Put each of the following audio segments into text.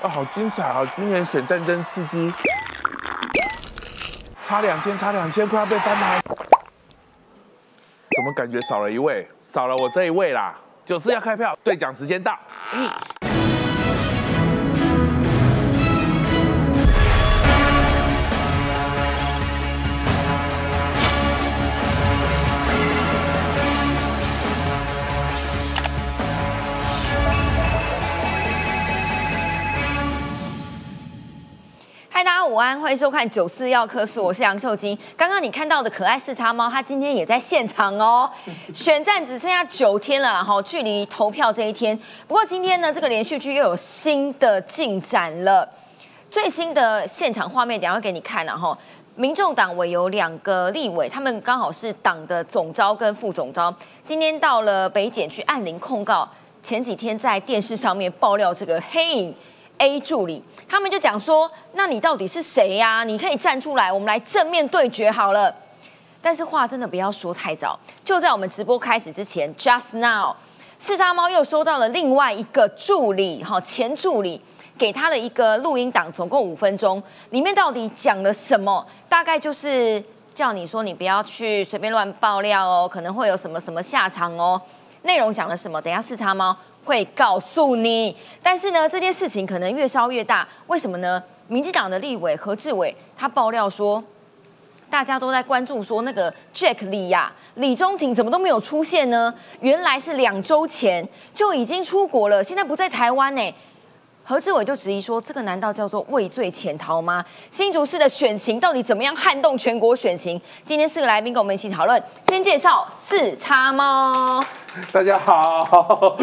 啊，好精彩啊！今年选战争刺激，差两千，差两千，快要被翻牌。怎么感觉少了一位？少了我这一位啦！九四要开票，兑奖时间到。嗯，安，欢迎收看九四要科四，我是杨秀晶。刚刚你看到的可爱四叉猫，它今天也在现场哦。选战只剩下九天了，然后距离投票这一天。不过今天呢，这个连续剧又有新的进展了。最新的现场画面，等下会给你看。然后，民众党委有两个立委，他们刚好是党的总召跟副总召，今天到了北检去按铃控告。前几天在电视上面爆料这个黑影。A 助理，他们就讲说：“那你到底是谁呀？你可以站出来，我们来正面对决好了。”但是话真的不要说太早。就在我们直播开始之前，just now，四叉猫又收到了另外一个助理，哈，前助理给他的一个录音档，总共五分钟，里面到底讲了什么？大概就是叫你说你不要去随便乱爆料哦，可能会有什么什么下场哦。内容讲了什么？等下四叉猫。会告诉你，但是呢，这件事情可能越烧越大。为什么呢？民进党的立委何志伟他爆料说，大家都在关注说那个 Jack 李呀，李中庭怎么都没有出现呢？原来是两周前就已经出国了，现在不在台湾呢。何志伟就质疑说：“这个难道叫做畏罪潜逃吗？新竹市的选情到底怎么样撼动全国选情？今天四个来宾跟我们一起讨论。先介绍四叉猫，大家好。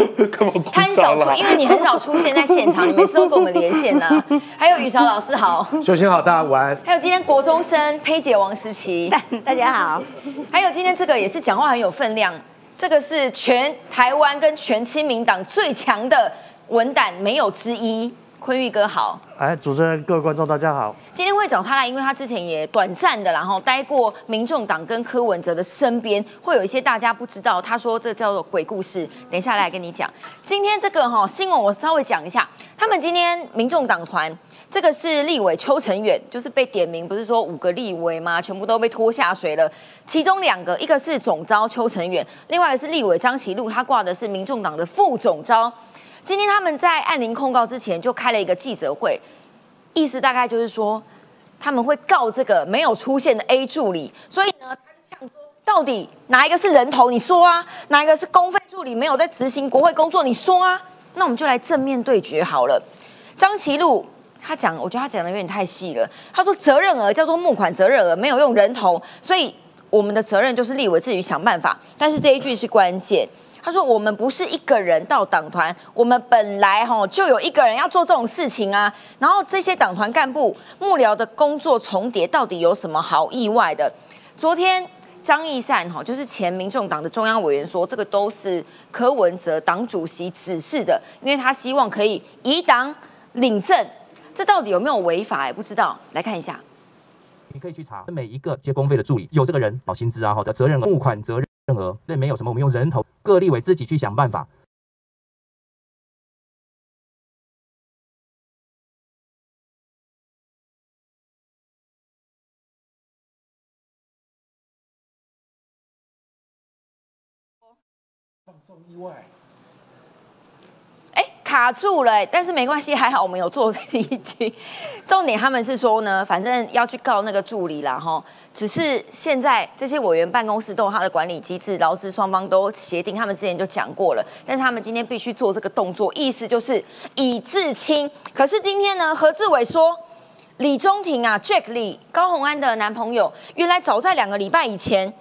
他很少出，因为你很少出现在现场，你每次都跟我们连线呢。还有雨韶老师好，秀琴好，大家晚安。还有今天国中生佩姐王思琪，大家好。还有今天这个也是讲话很有分量，这个是全台湾跟全亲民党最强的。文胆没有之一，坤玉哥好，哎，主持人各位观众大家好。今天会找他来，因为他之前也短暂的，然后待过民众党跟柯文哲的身边，会有一些大家不知道。他说这叫做鬼故事，等一下来跟你讲。今天这个哈新闻我稍微讲一下，他们今天民众党团这个是立委邱成远，就是被点名，不是说五个立委吗？全部都被拖下水了。其中两个，一个是总招邱成远，另外一个是立委张其禄，他挂的是民众党的副总召。今天他们在按铃控告之前就开了一个记者会，意思大概就是说他们会告这个没有出现的 A 助理，所以呢，他就说到底哪一个是人头？你说啊，哪一个是公费助理没有在执行国会工作？你说啊，那我们就来正面对决好了。张琪禄他讲，我觉得他讲的有点太细了。他说责任额叫做募款责任额，没有用人头，所以我们的责任就是立委自己想办法。但是这一句是关键。他说：“我们不是一个人到党团，我们本来哈就有一个人要做这种事情啊。然后这些党团干部幕僚的工作重叠，到底有什么好意外的？昨天张义善哈，就是前民众党的中央委员说，这个都是柯文哲党主席指示的，因为他希望可以以党领政。这到底有没有违法？也不知道。来看一下，你可以去查每一个接公费的助理有这个人保薪资啊，好的责任募款责任。”任何那没有什么，我们用人头，各立委自己去想办法。放送意外。卡住了，但是没关系，还好我们有做这一集。重点他们是说呢，反正要去告那个助理啦，哈。只是现在这些委员办公室都有他的管理机制，劳资双方都协定，他们之前就讲过了。但是他们今天必须做这个动作，意思就是以至亲。可是今天呢，何志伟说，李中庭啊，Jack 李高红安的男朋友，原来早在两个礼拜以前。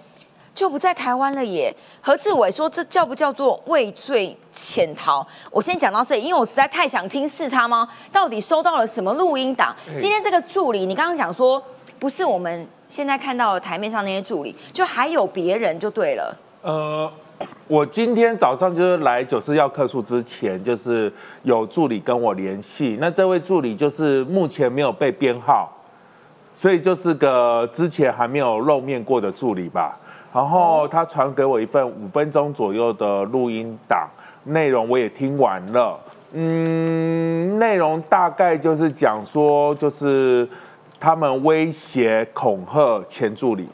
就不在台湾了耶。何志伟说：“这叫不叫做畏罪潜逃？”我先讲到这里，因为我实在太想听四叉猫到底收到了什么录音档。今天这个助理，你刚刚讲说不是我们现在看到的台面上那些助理，就还有别人就对了。呃，我今天早上就是来九四要客诉之前，就是有助理跟我联系。那这位助理就是目前没有被编号，所以就是个之前还没有露面过的助理吧。然后他传给我一份五分钟左右的录音档，内容我也听完了。嗯，内容大概就是讲说，就是他们威胁恐吓前助理，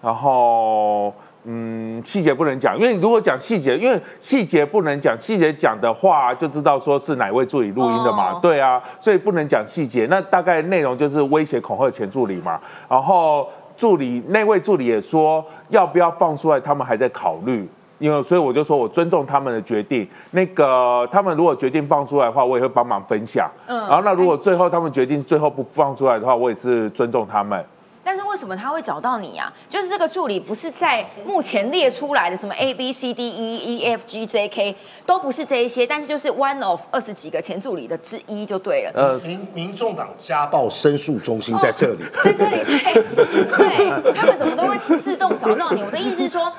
然后嗯，细节不能讲，因为如果讲细节，因为细节不能讲，细节讲的话就知道说是哪位助理录音的嘛，哦对啊，所以不能讲细节。那大概内容就是威胁恐吓前助理嘛，然后助理那位助理也说要不要放出来，他们还在考虑。因为所以我就说我尊重他们的决定。那个他们如果决定放出来的话，我也会帮忙分享。嗯然后那如果最后他们决定最后不放出来的话，我也是尊重他们。但是为什么他会找到你啊？就是这个助理不是在目前列出来的什么 A B C D E E F G J K 都不是这一些，但是就是 one of 二十几个前助理的之一就对了。呃，民民众党家暴申诉中心在这里。在这里，对，对他们怎么都会自动找到你。我的意思是说，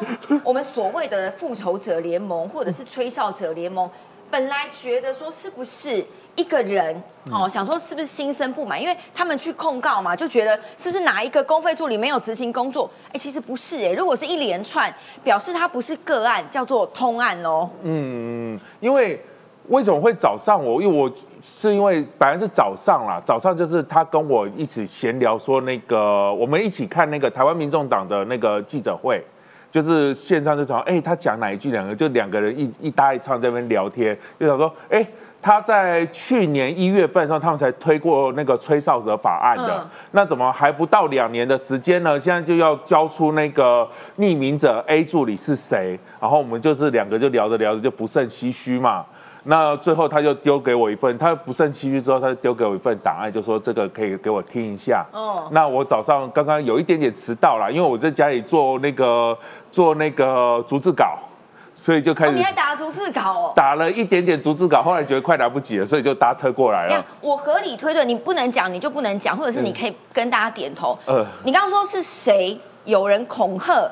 我们所谓的复仇者联盟或者是吹哨者联盟，本来觉得说是不是一个人哦，想说是不是心生不满，因为他们去控告嘛，就觉得是不是哪一个公费助理没有执行工作？哎，其实不是哎，如果是一连串，表示他不是个案，叫做通案喽。嗯，因为为什么会早上我？因为我是因为本来是早上啦，早上就是他跟我一起闲聊，说那个我们一起看那个台湾民众党的那个记者会。就是线上就讲，哎、他讲哪一句，两个就两个人一一搭一唱在那边聊天，就想说，哎、他在去年一月份的时候，他们才推过那个吹哨者法案的，嗯那怎么还不到两年的时间呢？现在就要交出那个匿名者 A 助理是谁？然后我们就是两个就聊着聊着就不胜唏嘘嘛。那最后他就丢给我一份，他不胜唏嘘之后，他就丢给我一份档案，就说这个可以给我听一下。哦那我早上刚刚有一点点迟到了，因为我在家里做那个做那个逐字稿，所以就开哦，始你还打逐字稿哦。打了一点点逐字稿，后来觉得快来不及了，所以就搭车过来了。，我合理推断，你不能讲，你就不能讲，或者是你可以跟大家点头。呃你刚刚说是谁有人恐吓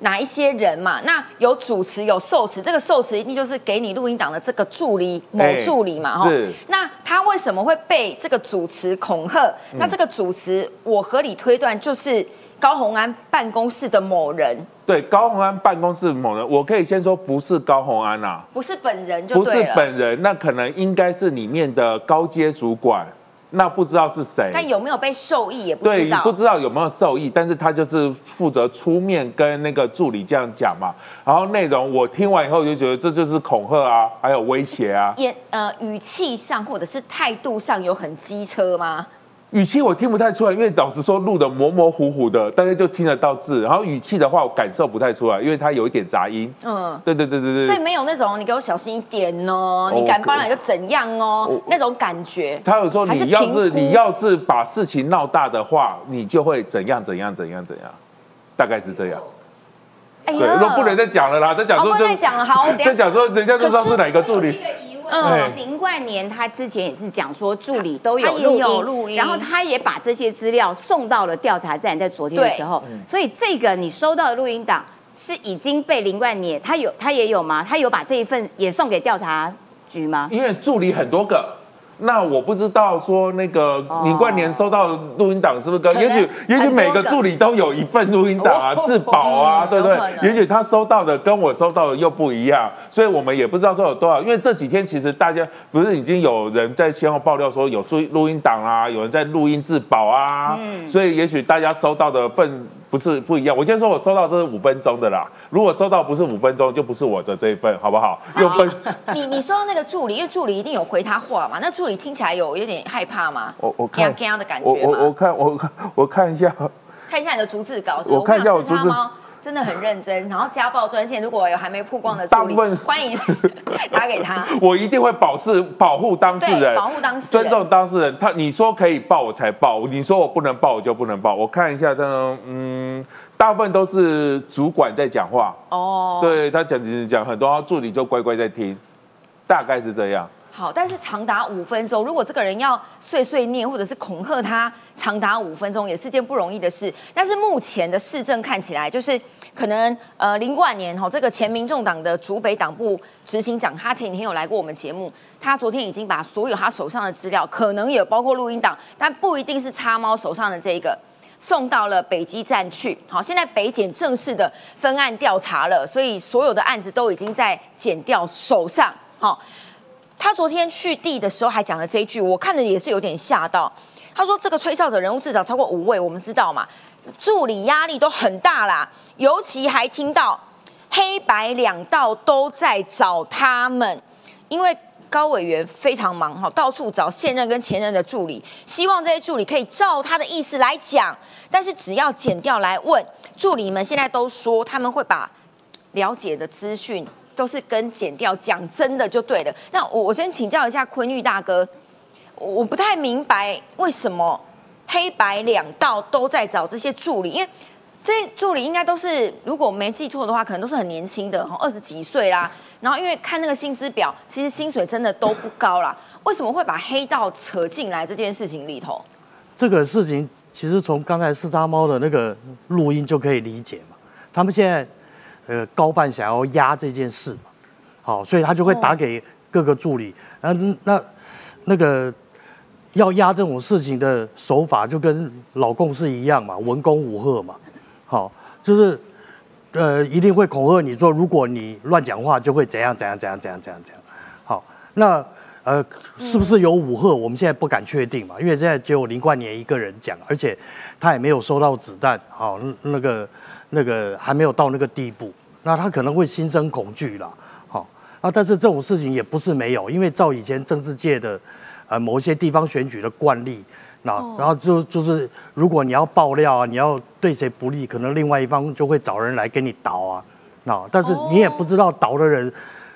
哪一些人嘛？那有主持有受持，这个受持一定就是给你录音档的这个助理某哎助理嘛，哈、是那他为什么会被这个主持恐吓？嗯那这个主持，我合理推断就是高红安办公室的某人，对，高鸿安办公室某人，我可以先说不是高鸿安呐、不是本人就不是。本人，那可能应该是里面的高阶主管，那不知道是谁。但有没有被受益也不知，道。不知道有没有受益，但是他就是负责出面跟那个助理这样讲嘛。然后内容我听完以后就觉得这就是恐吓啊，还有威胁啊。言呃语气上或者是态度上有很机车吗？语气我听不太出来，因为老实说录的模模糊糊的，大家就听得到字。然后语气的话，我感受不太出来，因为它有一点杂音。嗯，对对对对对。所以没有那种你给我小心一点哦，哦你敢帮来就怎样哦我那种感觉。他有说还是你要是你要是把事情闹大的话，你就会怎样怎样怎样怎样，大概是这样。哎对，那不能再讲了啦，再讲说就能再讲了，好，再讲说人家就知道是哪个助理我有一。个疑问，嗯林冠年他之前也是讲说助理都有录音，录音然后他也把这些资料送到了调查站，在昨天的时候，嗯所以这个你收到的录音档是已经被林冠年他有他也有吗？他有把这一份也送给调查局吗？因为助理很多个。那我不知道说那个林冠年收到录音档是不是跟？也许也许每个个助理都有一份录音档啊，哦自保啊，嗯对不对？也许他收到的跟我收到的又不一样，所以我们也不知道说有多少。因为这几天其实大家不是已经有人在先后爆料说有录录音档啊，有人在录音自保啊，嗯所以也许大家收到的份不是不一样。我先说我收到这是五分钟的啦，如果收到不是五分钟，就不是我的这一份，好不好？用分。你你收到那个助理，因为助理一定有回他话嘛，那助理听起来有有点害怕吗？我我看这样的感我我我？看我看我看一下，看一下你的逐字稿，我看一下逐字四叉猫真的很认真，然后家暴专线如果有还没曝光的助理欢迎 打给他。我一定会保释保护当事，人，保护当事人。尊重当事人。他你说可以报我才报，你说我不能报我就不能报。我看一下，他嗯，大部分都是主管在讲话，哦，对他讲讲讲很多，助理就乖乖在听，大概是这样。好，但是长达五分钟，如果这个人要碎碎念或者是恐吓他，长达五分钟也是件不容易的事。但是目前的市政看起来，就是可能呃林冠年哈这个前民众党的竹北党部执行长，他前几天有来过我们节目，他昨天已经把所有他手上的资料，可能也包括录音档，但不一定是叉猫手上的这个。送到了北基站去，好，现在北检正式的分案调查了，所以所有的案子都已经在检调手上，好，他昨天去地的时候还讲了这一句，我看的也是有点吓到。他说这个吹哨者人物至少超过五位，我们知道嘛，助理压力都很大啦，尤其还听到黑白两道都在找他们，因为高委员非常忙哈，到处找现任跟前任的助理，希望这些助理可以照他的意思来讲，但是只要剪掉来问助理们，现在都说他们会把了解的资讯都是跟剪掉讲真的就对了。那我我先请教一下坤玉大哥，我不太明白为什么黑白两道都在找这些助理，因为这些助理应该都是，如果没记错的话，可能都是很年轻的，二十几岁啦。然后因为看那个薪资表，其实薪水真的都不高啦。为什么会把黑道扯进来这件事情里头？这个事情其实从刚才四叉猫的那个录音就可以理解嘛。他们现在呃高办想要压这件事嘛，好，所以他就会打给各个助理，那，那那个要压这种事情的手法就跟老共是一样嘛，文攻武吓嘛，好，就是呃一定会恐吓你说，如果你乱讲话就会怎样怎样怎样怎样怎样怎样，好，那。呃，是不是有武赫？我们现在不敢确定嘛，因为现在只有林冠年一个人讲，而且他也没有收到子弹，好，那个那个还没有到那个地步，那他可能会心生恐惧了，好，啊，但是这种事情也不是没有，因为照以前政治界的呃某一些地方选举的惯例，那然后就就是如果你要爆料啊，你要对谁不利，可能另外一方就会找人来给你倒啊，那但是你也不知道倒的人，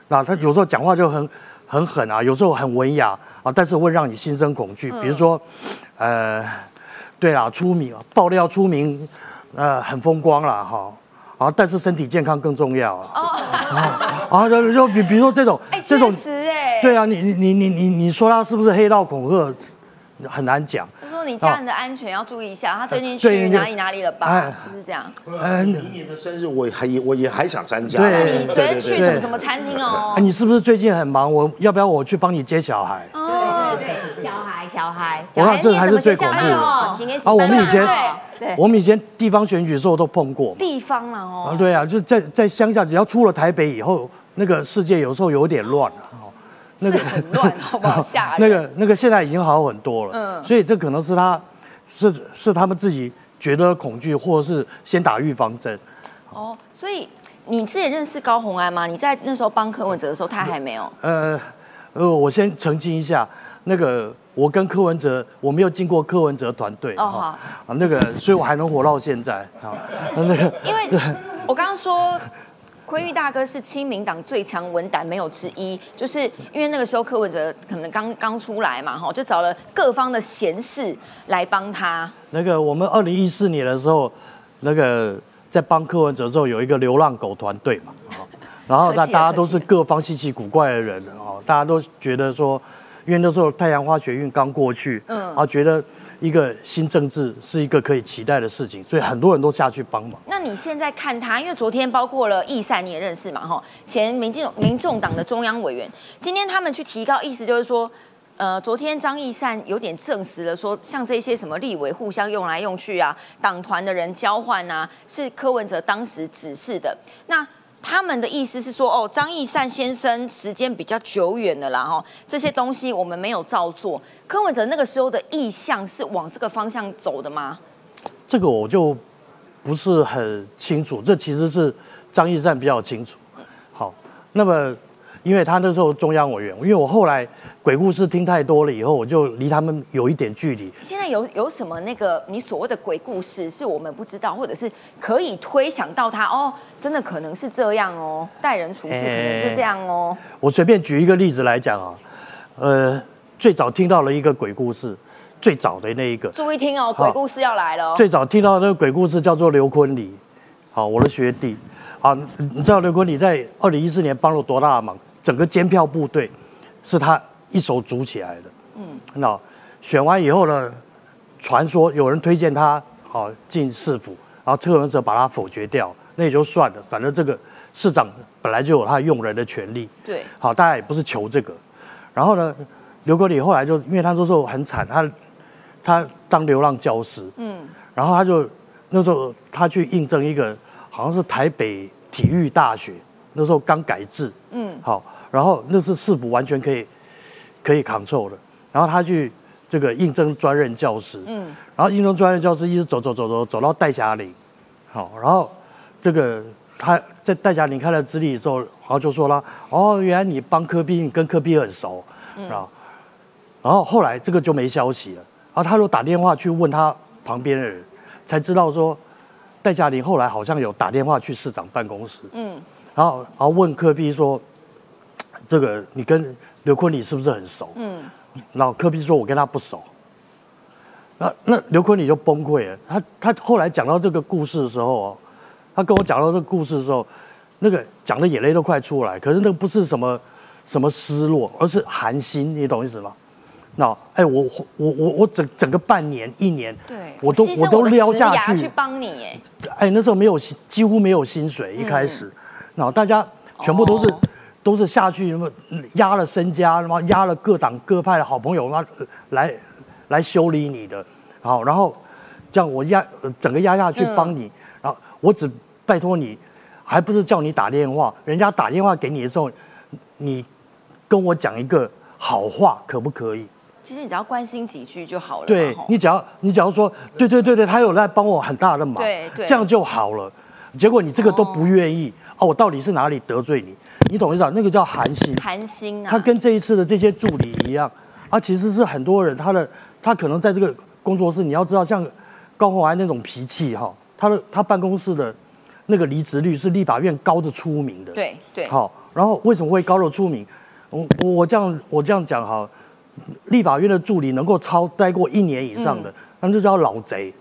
那他有时候讲话就很。很狠啊，有时候很文雅啊，但是会让你心生恐惧。比如说，呃，对啦，出名爆料出名，呃，很风光了哈，啊，但是身体健康更重要啊。啊，就就比比如说这种，这种，哎，对啊，你你你你你你说他是不是黑道恐吓？很难讲。就说你家人的安全要注意一下。他最近去哪里哪里了吧？是不是这样？嗯，明年的生日我还我也还想参加。对，你昨天去什么什么餐厅哦？你是不是最近很忙？我要不要我去帮你接小孩？哦，对对，小孩小孩。我看这还是最恐怖的。啊，我们以前，我们以前地方选举的时候都碰过。地方了哦。啊，对啊，就在在乡下，只要出了台北以后，那个世界有时候有点乱了。那个很乱，好不好？吓那个那个现在已经好很多了，嗯，所以这可能是他，是是他们自己觉得恐惧，或者是先打预防针。哦，所以你自己认识高红安吗？你在那时候帮柯文哲的时候，他还没有。呃呃，我先澄清一下，那个我跟柯文哲，我没有进过柯文哲团队。哦好啊，那个，所以我还能活到现在。好，那个，因为 我刚刚说。坤玉大哥是亲民党最强文胆没有之一，就是因为那个时候柯文哲可能刚刚出来嘛，哈，就找了各方的贤士来帮他。那个我们二零一四年的时候，那个在帮柯文哲之后有一个流浪狗团队嘛，然后 那大家都是各方稀奇古怪的人哦，大家都觉得说，因为那时候太阳花学运刚过去，嗯，然后觉得。一个新政治是一个可以期待的事情，所以很多人都下去帮忙。那你现在看他，因为昨天包括了易善，你也认识嘛？哈，前民进民众党的中央委员，今天他们去提高，意思就是说，呃，昨天张义善有点证实了，说像这些什么立委互相用来用去啊，党团的人交换啊，是柯文哲当时指示的。那他们的意思是说，哦，张义善先生时间比较久远的啦，哈，这些东西我们没有照做。柯文哲那个时候的意向是往这个方向走的吗？这个我就不是很清楚，这其实是张义善比较清楚。好，那么。因为他那时候中央委员，因为我后来鬼故事听太多了以后，我就离他们有一点距离。现在有有什么那个你所谓的鬼故事是我们不知道，或者是可以推想到他哦，真的可能是这样哦，待人处事可能是这样哦。我随便举一个例子来讲啊，呃，最早听到了一个鬼故事，最早的那一个，注意听哦，鬼故事要来了。最早听到那个鬼故事叫做刘坤礼，好，我的学弟，好，你知道刘坤礼在二零一四年帮了多大的忙？整个监票部队是他一手组起来的。嗯，那选完以后呢，传说有人推荐他好进市府，然后车文哲把他否决掉，那也就算了，反正这个市长本来就有他用人的权利。对，好，大家也不是求这个。然后呢，刘国礼后来就因为他那时候很惨，他他当流浪教师。嗯，然后他就那时候他去应征一个好像是台北体育大学，那时候刚改制。嗯，好。然后那是市府完全可以可以 control 的。然后他去这个应征专任教师，嗯，然后应征专任教师一直走走走走走到戴霞岭，好，然后这个他在戴霞岭看了资历的时候，然后就说了，哦，原来你帮科比，你跟科比很熟，啊、然后后来这个就没消息了，然后他就打电话去问他旁边的人，才知道说戴嘉玲后来好像有打电话去市长办公室，嗯，然后然后问科比说，这个你跟刘坤礼是不是很熟？嗯，然后科比说我跟他不熟，那那刘坤礼就崩溃了，他他后来讲到这个故事的时候哦，他跟我讲到这个故事的时候，那个讲的眼泪都快出来，可是那个不是什么什么失落，而是寒心，你懂意思吗？那哎，我我我我整整个半年一年，对，我都我都撩下去去，帮你，哎，哎，那时候没有薪，几乎没有薪水，一开始，然后大家全部都是、哦。都是下去什么压了身家，什么压了各党各派的好朋友，那来来修理你的，好，然后这样我压呃整个压下去嗯帮你，然后我只拜托你，还不是叫你打电话，人家打电话给你的时候，你跟我讲一个好话，可不可以？其实你只要关心几句就好了对你只要你只要说对对对对，他有在帮我很大的忙，对对。这样就好了。结果你这个都不愿意哦我到底是哪里得罪你？你懂意思啊？那个叫寒心。寒心啊，他跟这一次的这些助理一样，啊，其实是很多人他的他可能在这个工作室，你要知道像高虹安那种脾气哈，他的他办公室的那个离职率是立法院高的出名的。对对，好，然后为什么会高的出名？我我我这样我这样讲哈，立法院的助理能够超待过一年以上的，那就叫老贼。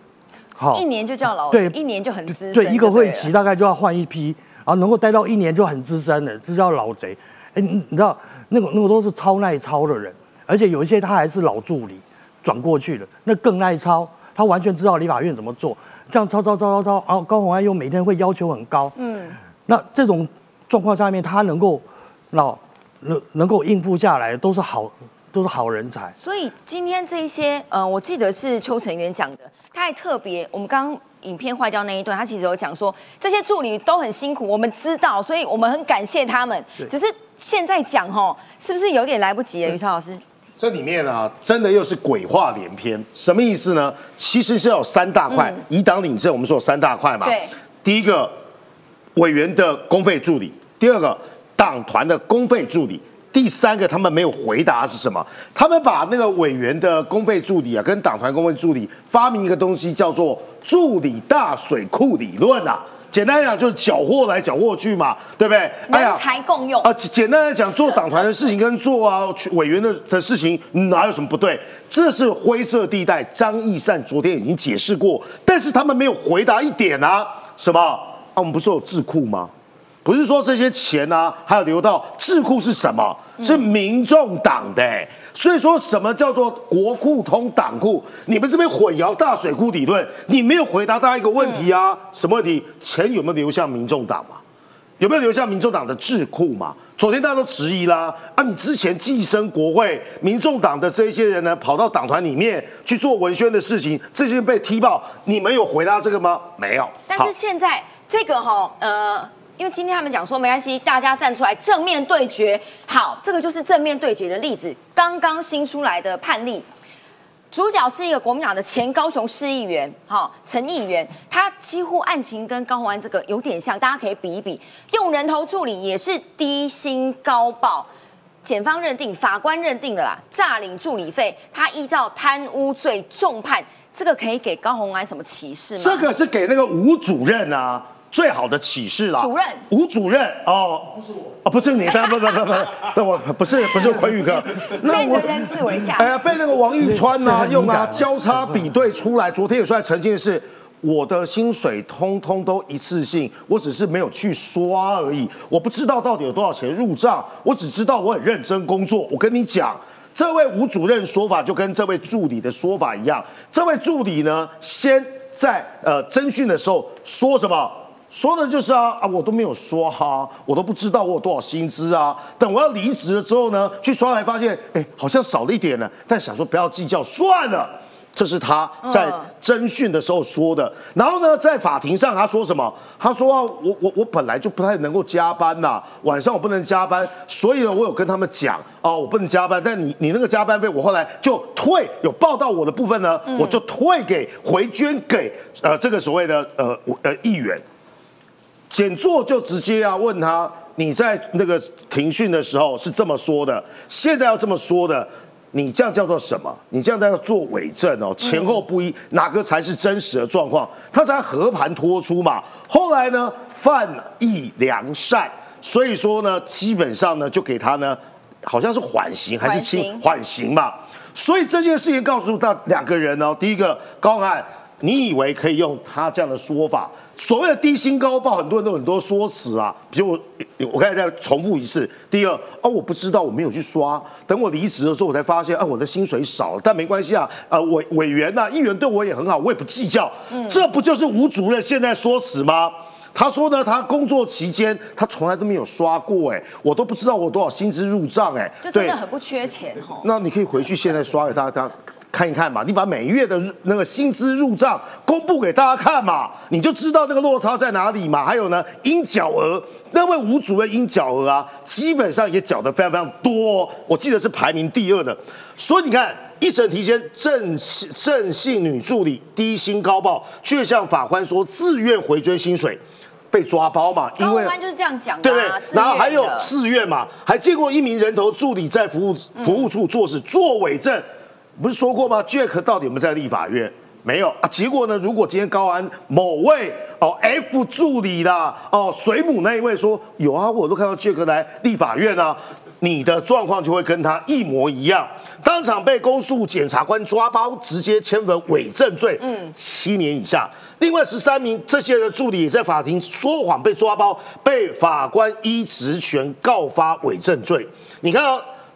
好，一年就叫老对一年就很资深，对，一个会了期大概就要换一批，然后能够待到一年就很资深了，这叫老贼。哎，你你知道那个那个都是超耐操的人，而且有一些他还是老助理转过去的，那更耐操，他完全知道立法院怎么做，这样操操操操操，然后高虹安又每天会要求很高，嗯，那这种状况下面，他能够那能能够应付下来，都是好都是好人才。所以今天这一些，呃，我记得是邱成元讲的，他还特别，我们刚刚影片坏掉那一段，他其实有讲说，这些助理都很辛苦，我们知道，所以我们很感谢他们。只是现在讲吼，是不是有点来不及了？于超老师，这里面啊，真的又是鬼话连篇，什么意思呢？其实是要有三大块，以党领政，我们说有三大块嘛。对，第一个委员的公费助理，第二个党团的公费助理，第三个他们没有回答是什么？他们把那个委员的公费助理啊，跟党团公费助理发明一个东西，叫做助理大水库理论啊。简单来讲就是缴获来缴获去嘛，对不对？哎人才共用。啊，简简单来讲，做党团的事情跟做啊委员的的事情哪有什么不对？这是灰色地带。张义善昨天已经解释过，但是他们没有回答一点啊，什么？啊，我们不是有智库吗？不是说这些钱啊，还有流到智库是什么？是民众党的、欸所以说什么叫做国库通党库？你们这边混淆大水库理论，你没有回答大家一个问题啊？什么问题？钱有没有流向民众党嘛？有没有流向民众党的智库嘛？昨天大家都质疑啦，啊，你之前寄生国会，民众党的这些人呢，跑到党团里面去做文宣的事情，这些被踢爆，你们有回答这个吗？没有。但是现在这个哈，呃，因为今天他们讲说没关系，大家站出来正面对决。好，这个就是正面对决的例子。刚刚新出来的判例，主角是一个国民党的前高雄市议员，哈、陈议员，他几乎案情跟高虹安这个有点像，大家可以比一比。用人头助理也是低薪高报。检方认定，法官认定了啦，诈领助理费，他依照贪污罪重判，这个可以给高虹安什么启示吗？这个是给那个吴主任啊最好的启示啦。主任吴主任哦，不是我，哦，不是你，不不不不不，那我不是不是坤宇哥，那我现在人人自为下。哎呀，被那个王一川呐、这很敏感用啊交叉比对出来，昨天也出来澄清的是。我的薪水通通都一次性，我只是没有去刷而已。我不知道到底有多少钱入账，我只知道我很认真工作。我跟你讲，这位吴主任说法就跟这位助理的说法一样。这位助理呢，先在呃侦讯的时候说什么？说的就是啊啊，我都没有刷哈、我都不知道我有多少薪资啊。等我要离职了之后呢，去刷才发现，哎，好像少了一点呢。但想说不要计较，算了。这是他在侦讯的时候说的。然后呢，在法庭上他说什么？他说啊，我我我本来就不太能够加班呐，晚上我不能加班，所以呢，我有跟他们讲啊，我不能加班。但你你那个加班费，我后来就退，有报到我的部分呢，我就退给回捐给呃这个所谓的呃呃议员。检座就直接要问他，你在那个庭讯的时候是这么说的，现在要这么说的，你这样叫做什么？你这样叫做伪证哦，前后不一，哪个才是真实的状况？他才和盘托出嘛。后来呢，犯意良善，所以说呢，基本上呢，就给他呢，好像是缓刑还是轻缓刑嘛。所以这件事情告诉到两个人哦，第一个高安，你以为可以用他这样的说法？所谓的低薪高报，很多人都很多说辞啊。比如我，我刚才再重复一次。第二，哦，我不知道，我没有去刷。等我离职的时候，我才发现，啊，我的薪水少了。但没关系啊，呃，委委员呐，议员对我也很好，我也不计较。这不就是吴主任现在说辞吗？他说呢，他工作期间他从来都没有刷过，哎，我都不知道我多少薪资入账，哎，就真的很不缺钱哦。那你可以回去现在刷给大家。看一看嘛，你把每月的那个薪资入账公布给大家看嘛，你就知道那个落差在哪里嘛。还有呢，应缴额，那位吴主任应缴额啊，基本上也缴的非常非常多，我记得是排名第二的。所以你看，一审提前正正姓女助理低薪高报，却向法官说自愿回追薪水，被抓包嘛？因为就是这样讲的，对不对？然后还有自愿嘛，还见过一名人头助理在服务服务处做事作伪证。不是说过吗？Jack 到底有没有在立法院？没有啊。结果呢？如果今天高安某位哦 F 助理啦哦水母那一位说有啊，我都看到 Jack 来立法院啊，你的状况就会跟他一模一样，当场被公诉检察官抓包，直接签文伪证罪，嗯，七年以下。另外十三名这些的助理也在法庭说谎被抓包，被法官依职权告发伪证罪。你看。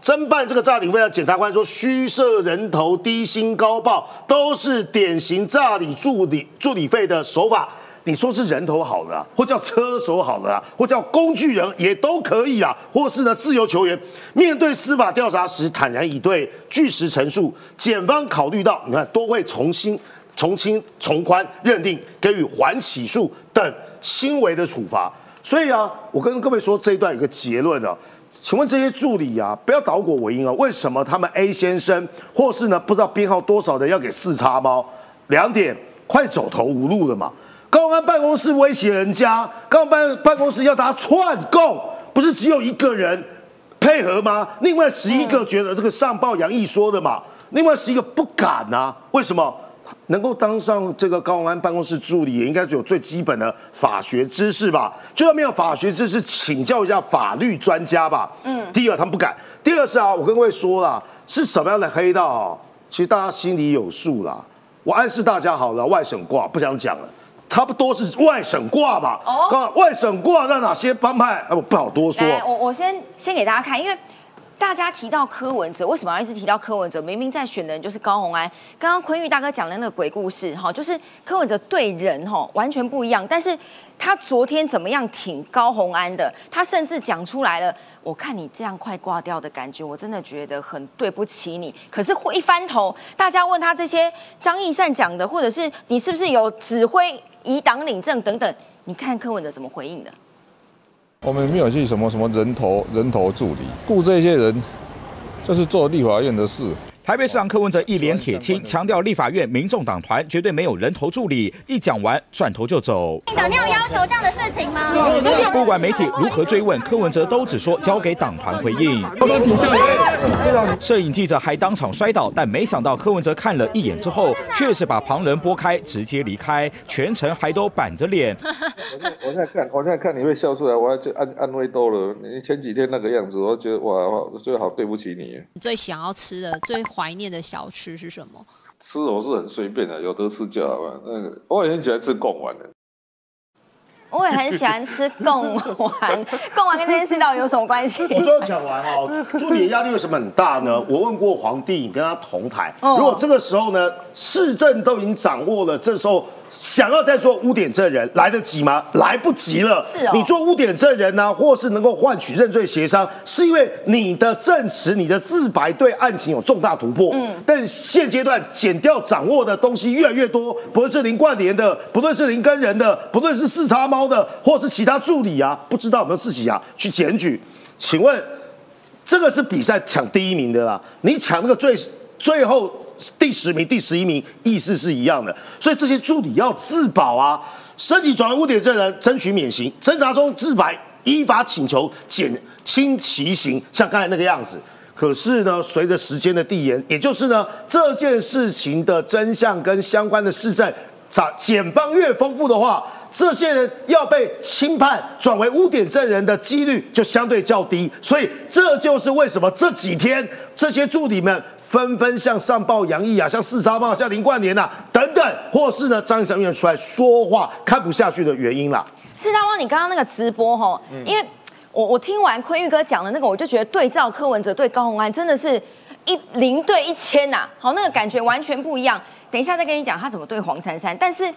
侦办这个诈领费的检察官说，虚设人头、低薪高报，都是典型诈领助理助理费的手法。你说是人头好了，或叫车手好了，或叫工具人也都可以啊，或是呢自由球员。面对司法调查时，坦然以对，据实陈述。检方考虑到，你看都会重新、从轻、从宽认定，给予缓起诉等轻微的处罚。所以啊，我跟各位说这一段有个结论啊。请问这些助理啊，不要倒果为因啊！为什么他们 A 先生或是呢不知道编号多少的要给四叉猫？两点，快走投无路了嘛！高安办公室威胁人家，高安办办公室要他串供，不是只有一个人配合吗？另外十一个觉得这个上报杨毅说的嘛，另外十一个不敢啊，为什么？能够当上这个高安办公室助理，也应该有最基本的法学知识吧？就算没有法学知识，请教一下法律专家吧。嗯，第二他们不敢。第二是啊，我跟各位说了，是什么样的黑道？其实大家心里有数啦。我暗示大家好了，外省挂不想讲了，差不多是外省挂吧。哦，外省挂那哪些帮派？我，不好多说。我我先先给大家看，因为。大家提到柯文哲，为什么要一直提到柯文哲？明明在选的人就是高虹安。刚刚坤玉大哥讲的那个鬼故事，哈，就是柯文哲对人哈完全不一样。但是他昨天怎么样挺高虹安的？他甚至讲出来了，我看你这样快挂掉的感觉，我真的觉得很对不起你。可是会一翻头，大家问他这些张义善讲的，或者是你是不是有指挥以党领政等等，你看柯文哲怎么回应的？我们没有去什么什么人头人头助理，雇这些人就是做立法院的事。台北市长柯文哲一脸铁青，强调立法院民众党团绝对没有人头助理。一讲完，转头就走。党，你有要求这样的事情吗？不管媒体如何追问，柯文哲都只说交给党团回应。摄影记者还当场摔倒，但没想到柯文哲看了一眼之后，确实把旁人拨开，直接离开，全程还都板着脸。我现在看，我现在看你会笑出来，我就安安慰多了。你前几天那个样子，我觉得哇，最好对不起你。你最想要吃的最。怀念的小吃是什么？吃我是很随便的，有得吃就好了。那个我也很喜欢吃贡丸的。我也很喜欢吃贡丸，贡丸跟这件事到底有什么关系？我最后讲完哦，助理的压力为什么很大呢？我问过皇帝，你跟他同台，如果这个时候呢，市政都已经掌握了，这时候想要再做污点证人，来得及吗？来不及了。是哦你做污点证人呢、或是能够换取认罪协商，是因为你的证词、你的自白对案情有重大突破。嗯，但现阶段减掉掌握的东西越来越多，不论是林冠联的，不论是林根人的，不论是四叉猫的，或是其他助理啊，不知道有没有自己啊去检举？请问这个是比赛抢第一名的啦，你抢那个最最后第十名、第十一名，意思是一样的，所以这些助理要自保啊，升级转为污点证人，争取免刑，侦查中自白，依法请求减轻其刑，像刚才那个样子。可是呢，随着时间的递延，也就是呢，这件事情的真相跟相关的事证，检检方越丰富的话，这些人要被轻判转为污点证人的几率就相对较低，所以这就是为什么这几天这些助理们纷纷向上报杨毅啊，像四叉报、像林冠年呐、等等，或是呢张义成议员出来说话看不下去的原因啦。四大汪，你刚刚那个直播哈，因为我我听完坤玉哥讲的那个，我就觉得对照柯文哲对高虹安真的是一零对一千呐、好，那个感觉完全不一样。等一下再跟你讲他怎么对黄珊珊，但是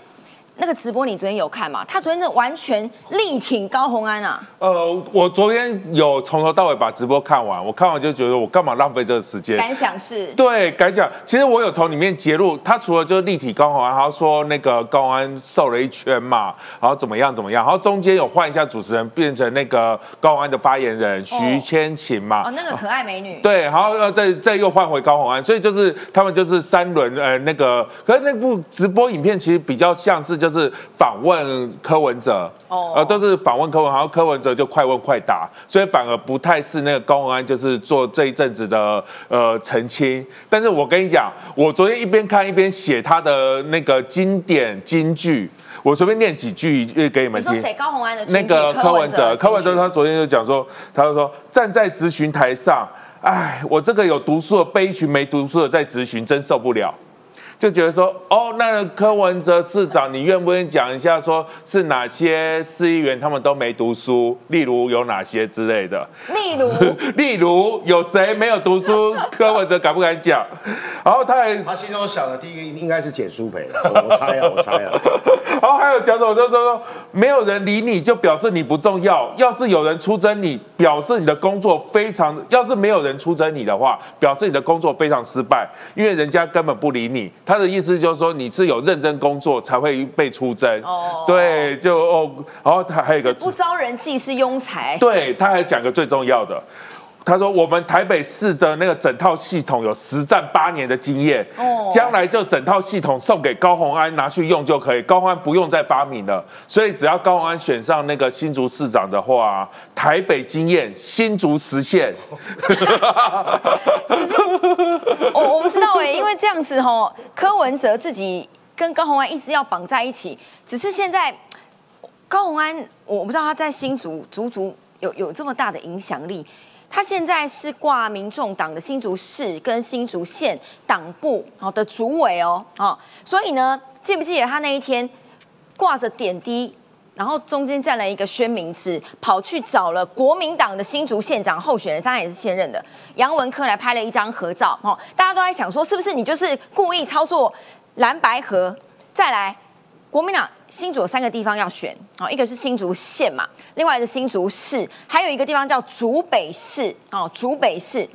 那个直播你昨天有看吗？他昨天的完全力挺高红安啊，呃，我昨天有从头到尾把直播看完，我看完就觉得我干嘛浪费这个时间？感想是对，敢想，其实我有从里面揭露，他除了就是立体高红安，他说那个高虹安瘦了一圈嘛，然后怎么样怎么样，然后中间有换一下主持人，变成那个高虹安的发言人徐千晴嘛，哦，那个可爱美女，对，然后呃再再又换回高红安，所以就是他们就是三轮呃那个，可是那部直播影片其实比较像是就是访问柯文哲，哦呃都是访问柯文，然后柯文哲就快问快答，所以反而不太是那个高虹安就是做这一阵子的呃澄清。但是我跟你讲，我昨天一边看一边写他的那个经典金句，我随便念几句呃给你们听。你说谁高虹安的那个柯文哲，柯文哲他他昨天就讲说，他就说站在咨询台上，哎，我这个有读书的被一群没读书的在咨询，真受不了。就觉得说，哦，那柯文哲市长，你愿不愿意讲一下，说是哪些市议员他们都没读书，例如有哪些之类的？例如 例如有谁没有读书？柯文哲敢不敢讲？然后他还他心中想的第一个应该是简书培，我我猜啊，我猜啊。然后还有讲什么，就是说没有人理你，就表示你不重要；要是有人出征你，表示你的工作非常；要是没有人出征你的话，表示你的工作非常失败，因为人家根本不理你。他的意思就是说，你是有认真工作才会被出征。哦对，就哦，然后他还有一个不招人忌是庸才，对，他还讲个最重要的。他说：“我们台北市的那个整套系统有实战八年的经验，哦将来就整套系统送给高鸿安拿去用就可以，高鸿安不用再发明了。所以只要高鸿安选上那个新竹市长的话，台北经验新竹实现。我我不知道哎、因为这样子吼，柯文哲自己跟高鸿安一直要绑在一起，只是现在高鸿安，我不知道他在新竹足足有有这么大的影响力。他现在是挂民众党的新竹市跟新竹县党部好的主委哦，哦，所以呢，记不记得他那一天挂着点滴，然后中间站了一个宣明志，跑去找了国民党的新竹县长候选人，当然也是现任的杨文科来拍了一张合照。哦，大家都在想说，是不是你就是故意操作蓝白河？再来，国民党新竹有三个地方要选，啊，一个是新竹县嘛，另外一个是新竹市，还有一个地方叫竹北市，哦，竹北市。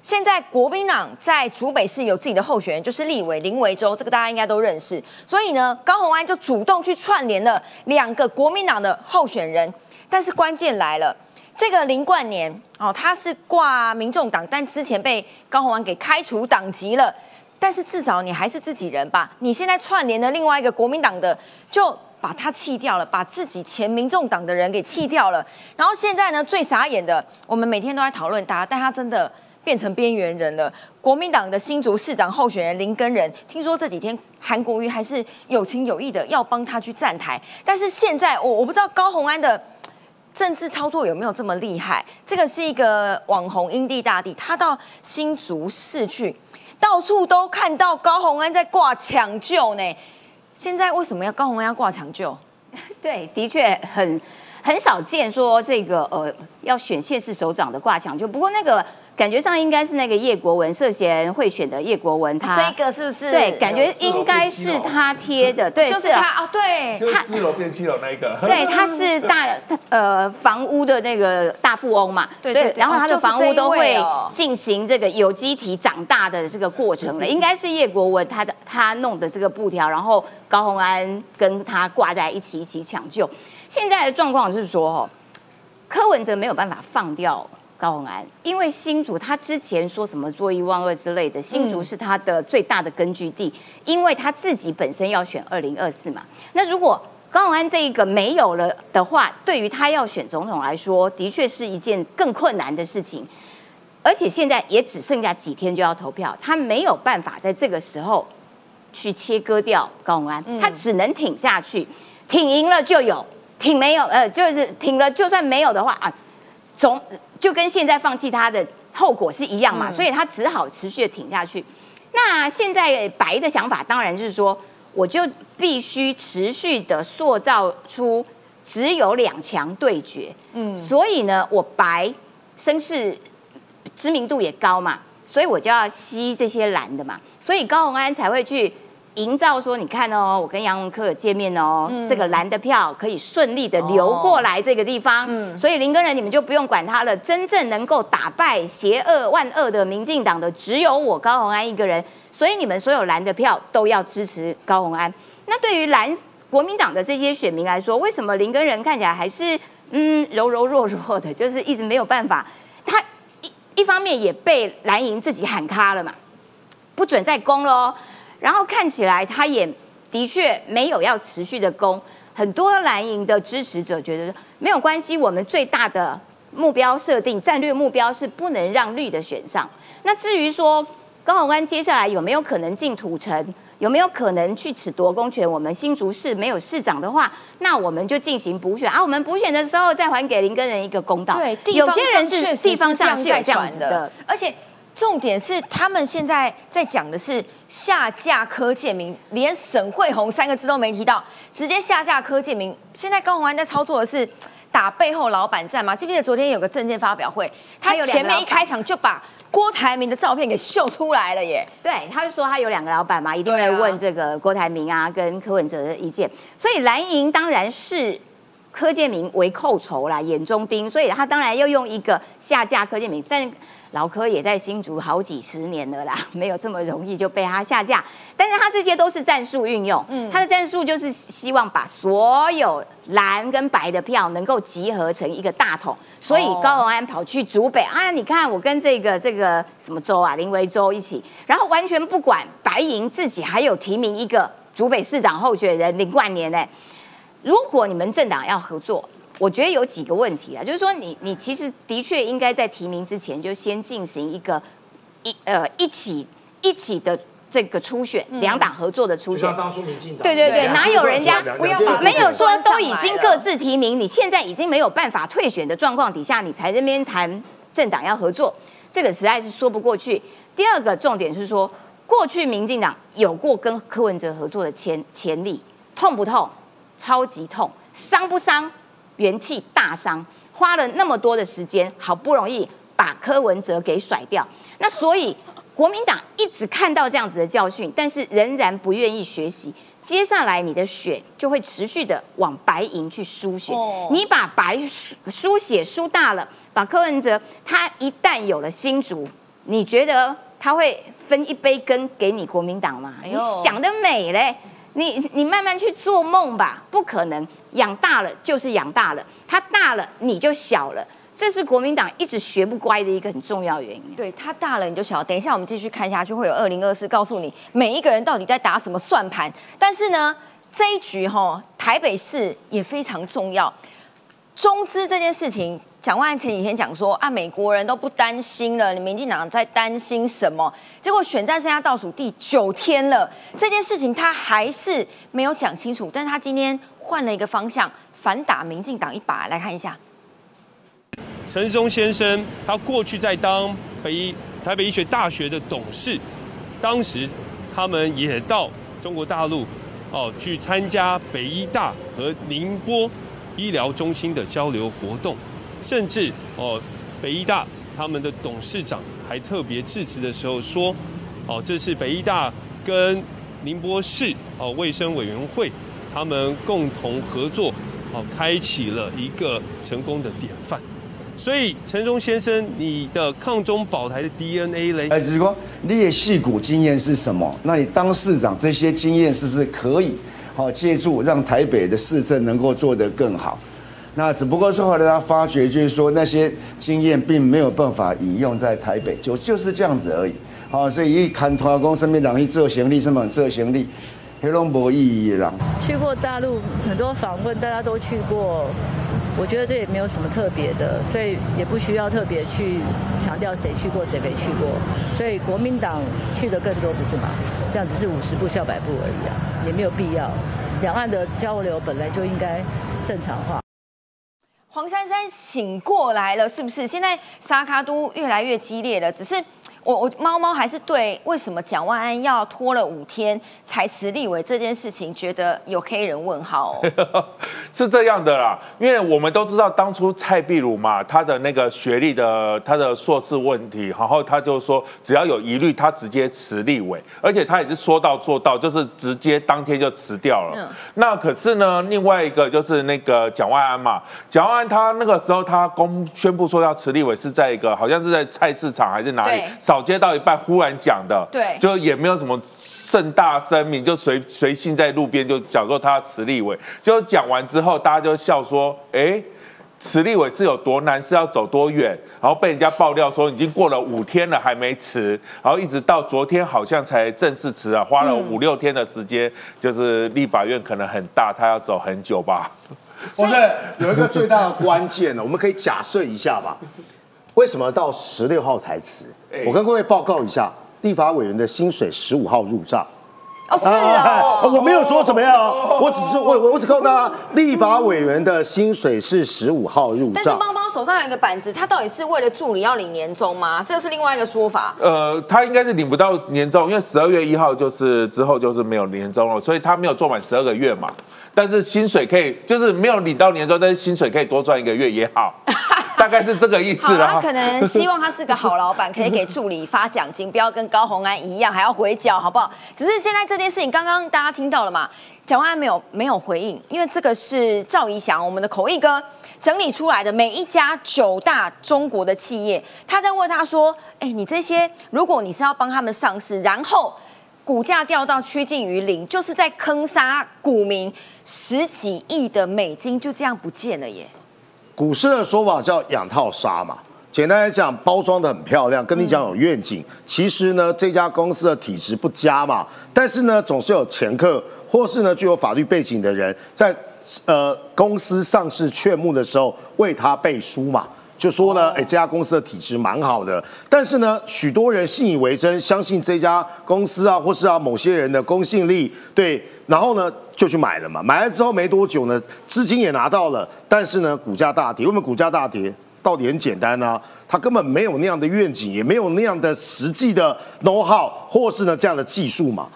现在国民党在竹北市有自己的候选人，就是立委林维洲，这个大家应该都认识。所以呢，高虹安就主动去串联了两个国民党的候选人。但是关键来了，这个林冠年哦，他是挂民众党，但之前被高虹安给开除党籍了。但是至少你还是自己人吧？你现在串联了另外一个国民党的，就把他弃掉了，把自己前民众党的人给弃掉了。然后现在呢，最傻眼的，我们每天都在讨论他，但他真的变成边缘人了。国民党的新竹市长候选人林根仁，听说这几天韩国瑜还是有情有义的要帮他去站台，但是现在我我不知道高虹安的。政治操作有没有这么厉害？这个是一个网红英地大帝，他到新竹市去，到处都看到高洪安在挂抢救呢。现在为什么要高洪安要挂抢救？对，的确很很少见说这个呃要选县市首长的挂抢救。不过那个感觉上应该是那个叶国文涉嫌贿选的叶国文，他这个是不是？对，感觉应该是他贴的，对，就是他哦，对，就是四楼变七楼那一个。对，他是大呃房屋的那个大富翁嘛，对对，然后他的房屋都会哦进行这个有机体长大的这个过程了，应该是叶国文他的他弄的这个布条，然后高鸿安跟他挂在一起一起抢救。现在的状况是说，哦，柯文哲没有办法放掉。高鸿安，因为新竹他之前说什么做一万二之类的，新竹是他的最大的根据地，因为他自己本身要选二零二四嘛。那如果高鸿安这一个没有了的话，对于他要选总统来说，的确是一件更困难的事情。而且现在也只剩下几天就要投票，他没有办法在这个时候去切割掉高鸿安，他只能挺下去，挺赢了就有，挺没有呃就是挺了，就算没有的话啊，总就跟现在放弃他的后果是一样嘛，所以他只好持续的挺下去。那现在白的想法当然就是说，我就必须持续的塑造出只有两强对决，嗯，所以呢，我白声势知名度也高嘛，所以我就要吸这些蓝的嘛，所以高鸿安才会去营造说，你看哦，我跟杨文科有见面哦，这个蓝的票可以顺利的流过来这个地方，所以林根人你们就不用管他了，真正能够打败邪恶万恶的民进党的只有我高鸿安一个人，所以你们所有蓝的票都要支持高鸿安。那对于蓝国民党的这些选民来说，为什么林根人看起来还是嗯柔柔弱弱的，就是一直没有办法？他一一方面也被蓝营自己喊卡了嘛，不准再攻喽。然后看起来他也的确没有要持续的攻，很多蓝营的支持者觉得没有关系，我们最大的目标设定战略目标是不能让绿的选上。那至于说高鸿安接下来有没有可能进土城？有没有可能去褫夺公权？我们新竹市没有市长的话，那我们就进行补选啊。我们补选的时候再还给林根人一个公道。对，地有方些人是地方上是有在这样子的，，而且重点是他们现在在讲的是下架柯建明，连沈惠红三个字都没提到，直接下架柯建明。现在高鸿安在操作的是。打背后老板战吗？记不记得昨天有个证件发表会，他前面一开场就把郭台铭的照片给秀出来了耶。对，他就说他有两个老板嘛，一定会问这个郭台铭啊跟柯文哲的意见，所以蓝营当然是柯建明为寇仇啦，眼中钉，所以他当然要用一个下架柯建明，但老柯也在新竹好几十年了啦，没有这么容易就被他下架，但是他这些都是战术运用，他的战术就是希望把所有蓝跟白的票能够集合成一个大桶，所以哦高鸿安跑去竹北啊，你看我跟这个这个什么州啊，林维州一起，然后完全不管白银自己还有提名一个竹北市长候选人林冠年呢。如果你们政党要合作，我觉得有几个问题啊，就是说你你其实的确应该在提名之前就先进行一个一呃一起一起的这个初选，两党合作的初选。当初民进党对对对，哪有人家不要把没有说都已经各自提名，你现在已经没有办法退选的状况底下，你才这边谈政党要合作，这个实在是说不过去。第二个重点是说，过去民进党有过跟柯文哲合作的潜潜力，痛不痛？超级痛，伤不伤？元气大伤，花了那么多的时间，好不容易把柯文哲给甩掉，那所以国民党一直看到这样子的教训，但是仍然不愿意学习。接下来你的血就会持续的往白银去输血，哦你把白输输血输大了，把柯文哲他一旦有了新竹，你觉得他会分一杯羹给你国民党吗？你想得美嘞！你你慢慢去做梦吧，不可能养大了就是养大了，它大了你就小了，这是国民党一直学不乖的一个很重要原因。对他大了你就小。等一下我们继续看下去，会有二零二四告诉你每一个人到底在打什么算盘。但是呢，这一局哈、台北市也非常重要。中资这件事情，蒋万安前几天讲说啊，美国人都不担心了，你民进党在担心什么？结果选战剩下倒数第九天了，这件事情他还是没有讲清楚。但是他今天换了一个方向，反打民进党一把。来看一下。陈世忠先生，他过去在当北医台北医学大学的董事，当时他们也到中国大陆哦去参加北医大和宁波医疗中心的交流活动，甚至哦北医大他们的董事长还特别致辞的时候说，哦，这是北医大跟宁波市哦卫生委员会他们共同合作，哦，开启了一个成功的典范。所以陈忠先生，你的抗中保台的 DNA 嘞？哎，只是说你的戏骨经验是什么？那你当市长这些经验是不是可以好借助，让台北的市政能够做得更好？那只不过是后来他发觉，就是说那些经验并没有办法引用在台北，就就是这样子而已。好，所以一看团工身边人去做行李，什么做行李，黑龙无意义啦。去过大陆很多访问，大家都去过。我觉得这也没有什么特别的，所以也不需要特别去强调谁去过谁没去过。所以国民党去的更多，不是吗？这样只是五十步笑百步而已啊，也没有必要。两岸的交流本来就应该正常化。黄珊珊醒过来了，是不是？现在沙卡都越来越激烈了，只是。我我猫猫还是对为什么蒋万安要拖了五天才辞立委这件事情，觉得有黑人问号。哦 是这样的啦，因为我们都知道当初蔡壁如嘛，他的那个学历的他的硕士问题，然后他就说只要有疑虑，他直接辞立委，而且他也是说到做到，就是直接当天就辞掉了。那可是呢，另外一个就是那个蒋万安嘛，蒋万安他那个时候他公宣布说要辞立委，是在一个好像是在菜市场还是哪里少。接到一半忽然讲的，对，就也没有什么盛大声明，就随随性在路边就讲说他辞立委，就讲完之后大家就笑说，哎，辞立委是有多难，是要走多远，然后被人家爆料说已经过了五天了还没辞，然后一直到昨天好像才正式辞啊，花了五六天的时间，就是立法院可能很大，他要走很久吧。不是有一个最大的关键呢，我们可以假设一下吧。为什么到十六号才辞？我跟各位报告一下，立法委员的薪水十五号入账。哦，是啊，我没有说怎么样，我只是我我我只告诉大家，立法委员的薪水是十五号入账。但是邦邦手上有一个板子，他到底是为了助理要领年终吗？这是另外一个说法。呃，他应该是领不到年终，因为十二月一号就是之后就是没有年终了，所以他没有做满十二个月嘛。但是薪水可以，就是没有领到年终，但是薪水可以多赚一个月也好。大概是这个意思啦。他可能希望他是个好老板，可以给助理发奖金，不要跟高红安一样还要回缴，好不好？只是现在这件事情，刚刚大家听到了嘛？蒋万安没有没有回应，因为这个是赵怡翔，我们的口译哥整理出来的，每一家九大中国的企业，他在问他说：“哎，你这些，如果你是要帮他们上市，然后股价掉到趋近于零，就是在坑杀股民十几亿的美金，就这样不见了耶。”股市的说法叫养套杀嘛，简单来讲，包装的很漂亮，跟你讲有愿景。其实呢，这家公司的体质不佳嘛，但是呢，总是有前客或是呢具有法律背景的人，在呃公司上市劝募的时候为他背书嘛，就说呢，哎，这家公司的体质蛮好的。但是呢，许多人信以为真，相信这家公司啊，或是啊某些人的公信力，对。然后呢，就去买了嘛。买了之后没多久呢，资金也拿到了，但是呢，股价大跌。为什么股价大跌？到底很简单啊，他根本没有那样的愿景，也没有那样的实际的 know how，或是呢这样的技术嘛。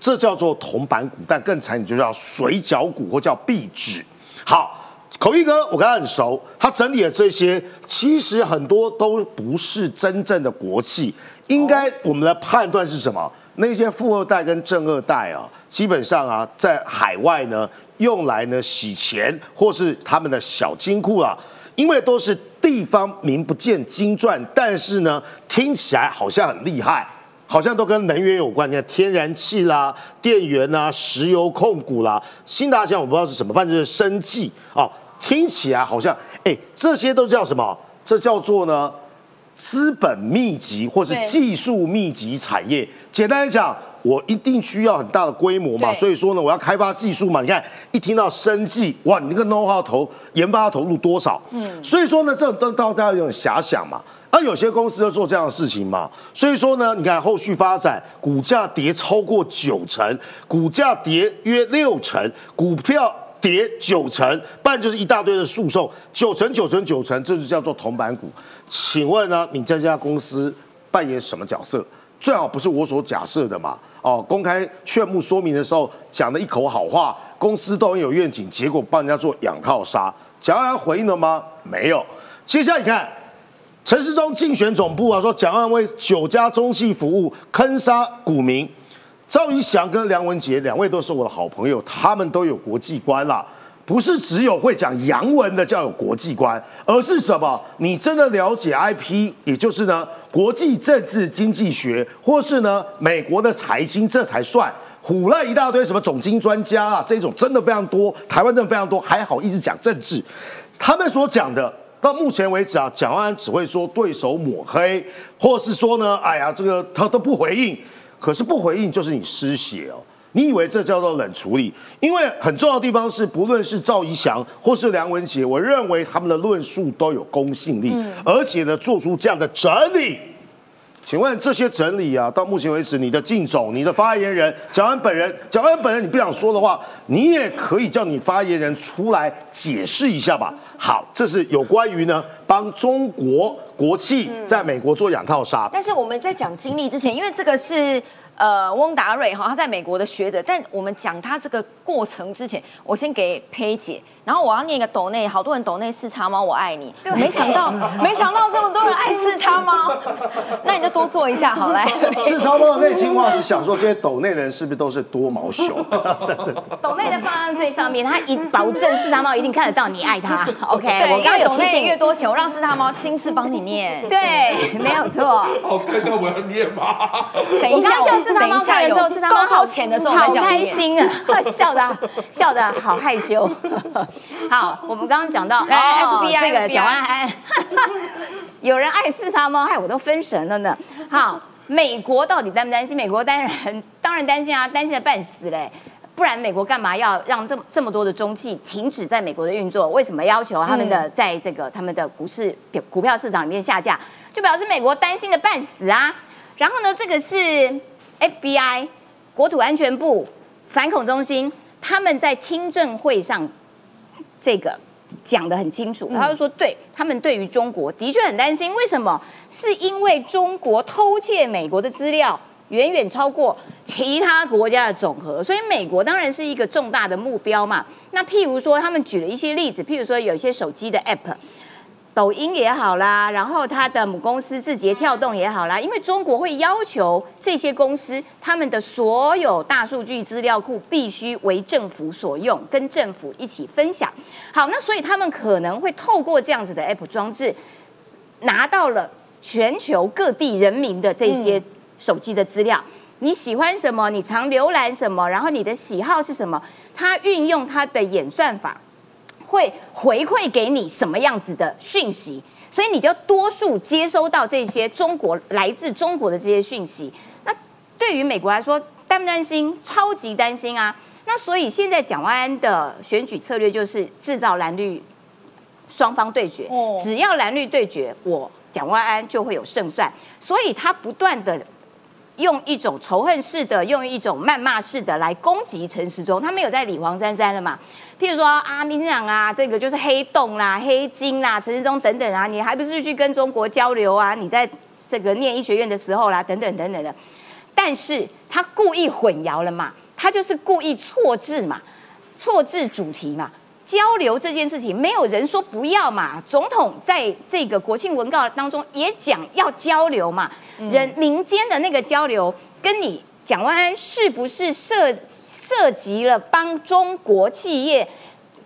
这叫做铜板股，但更惨，你就叫水饺股或叫壁纸。好，口译哥，我跟他很熟，他整理的这些，其实很多都不是真正的国企。应该我们的判断是什么？那些富二代跟正二代啊。基本上啊，在海外呢，用来呢洗钱或是他们的小金库啊，因为都是地方名不见经传，但是呢，听起来好像很厉害，好像都跟能源有关，你看天然气啦、电源啊、石油控股啦、新大江我不知道是什么，反正就是生计啊，听起来好像哎，这些都叫什么？这叫做呢资本密集或是技术密集产业。简单来讲。我一定需要很大的规模嘛，所以说呢，我要开发技术嘛。你看，一听到生技，哇，你那个 know how 投研发投入多少？嗯，所以说呢，这都大家有点遐想嘛。而有些公司就做这样的事情嘛，所以说呢，你看后续发展，股价跌超过九成，股价跌约六成，股票跌九成，不然就是一大堆的诉讼，九成九成九成，这就叫做铜板股。请问呢，你在这家公司扮演什么角色？最好不是我所假设的嘛。哦，公开劝募说明的时候讲的一口好话，公司都很有愿景，结果帮人家做养套杀，蒋万安回应了吗？没有。接下来你看，陈时中竞选总部啊说，蒋万安为九家中系服务坑杀股民。赵一翔跟梁文杰两位都是我的好朋友，他们都有国际观啦，不是只有会讲洋文的叫有国际观，而是什么？你真的了解 IP，也就是呢国际政治经济学，或是呢美国的财经，这才算。唬了一大堆什么总经专家啊，这种真的非常多，台湾真的非常多，还好一直讲政治。他们所讲的，到目前为止啊，蒋万安只会说对手抹黑，或是说呢，哎呀，这个他都不回应。可是不回应就是你失血哦，你以为这叫做冷处理？因为很重要的地方是，不论是赵一翔或是梁文杰，我认为他们的论述都有公信力，而且呢，做出这样的整理。请问这些整理啊，到目前为止，你的靳总、你的发言人蒋安本人、蒋安本人，你不想说的话，你也可以叫你发言人出来解释一下吧。好，这是有关于呢，帮中国国企在美国做养套杀。但是我们在讲经历之前，因为这个是。呃，翁达瑞哈，他在美国的学者，但我们讲他这个过程之前，我先给佩姐，然后我要念一个抖内，好多人抖内四叉猫，我爱你，没想到，没想到这么多人爱四叉猫，那你就多做一下好来。四叉猫的内心话是想说，这些抖内的人是不是都是多毛熊？抖内的放在最上面，他一保证四叉猫一定看得到你爱他。OK，对，我刚刚有提醒越多钱，我让四叉猫亲自帮你念。对，没有错。好，看到我要念吗？等一下我。四叉猫看的时候，四叉猫好钱的时候，好开心啊，笑的笑的好害羞。好，我们刚刚讲到 FBI 这个蒋万安，有人爱四杀猫，害我都分神了呢。好，美国到底担不担心？美国当然当然担心啊，担心的半死嘞。不然美国干嘛要让这么这么多的中企停止在美国的运作？为什么要求他们的在这个他们的股市股票市场里面下架？就表示美国担心的半死啊。然后呢，这个是。FBI、国土安全部、反恐中心，他们在听证会上这个讲得很清楚。他就说，对他们对于中国的确很担心。为什么？是因为中国偷窃美国的资料远远超过其他国家的总和，所以美国当然是一个重大的目标嘛。那譬如说，他们举了一些例子，譬如说有一些手机的 App。抖音也好啦，然后它的母公司字节跳动也好啦，因为中国会要求这些公司他们的所有大数据资料库必须为政府所用，跟政府一起分享。好，那所以他们可能会透过这样子的 App 装置，拿到了全球各地人民的这些手机的资料。你喜欢什么？你常浏览什么？然后你的喜好是什么？它运用它的演算法。会回馈给你什么样子的讯息，所以你就多数接收到这些中国来自中国的这些讯息。那对于美国来说，担不担心？超级担心啊！那所以现在蒋万安的选举策略就是制造蓝绿双方对决，只要蓝绿对决，我蒋万安就会有胜算。所以他不断的用一种仇恨式的，用一种谩骂式的来攻击陈时中。他没有在理黄珊珊了嘛？譬如说啊，民进党啊，这个就是黑洞啦、黑金啦、陈世忠等等啊，你还不是去跟中国交流啊？你在这个念医学院的时候啦，等等等等的。但是他故意混淆了嘛？他就是故意错字嘛？错字主题嘛？交流这件事情，没有人说不要嘛？总统在这个国庆文告当中也讲要交流嘛？人民间的那个交流，跟你蒋万安是不是涉？涉及了帮中国企业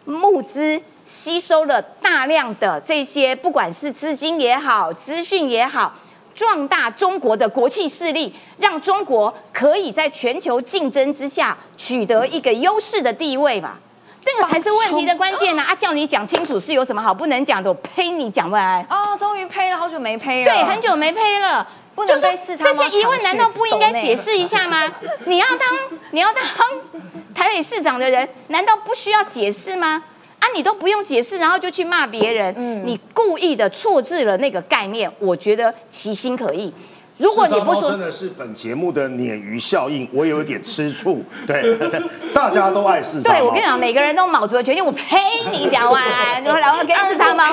募资，吸收了大量的这些，不管是资金也好，资讯也好，壮大中国的国际势力，让中国可以在全球竞争之下取得一个优势的地位嘛？这个才是问题的关键呢！啊，叫你讲清楚是有什么好不能讲的？我呸！你蒋万安哦，终于呸了，好久没呸了，对，很久没呸了。就说这些疑问难道不应该解释一下吗？你要当你要当台北市长的人，难道不需要解释吗？啊，你都不用解释，然后就去骂别人，你故意的错置了那个概念，我觉得其心可疑。如果你不说，真的是本节目的鲶鱼效应，我有一点吃醋。对，大家都爱四叉对，我跟你讲，每个人都卯足了决心，我呸你讲完，然后跟四叉猫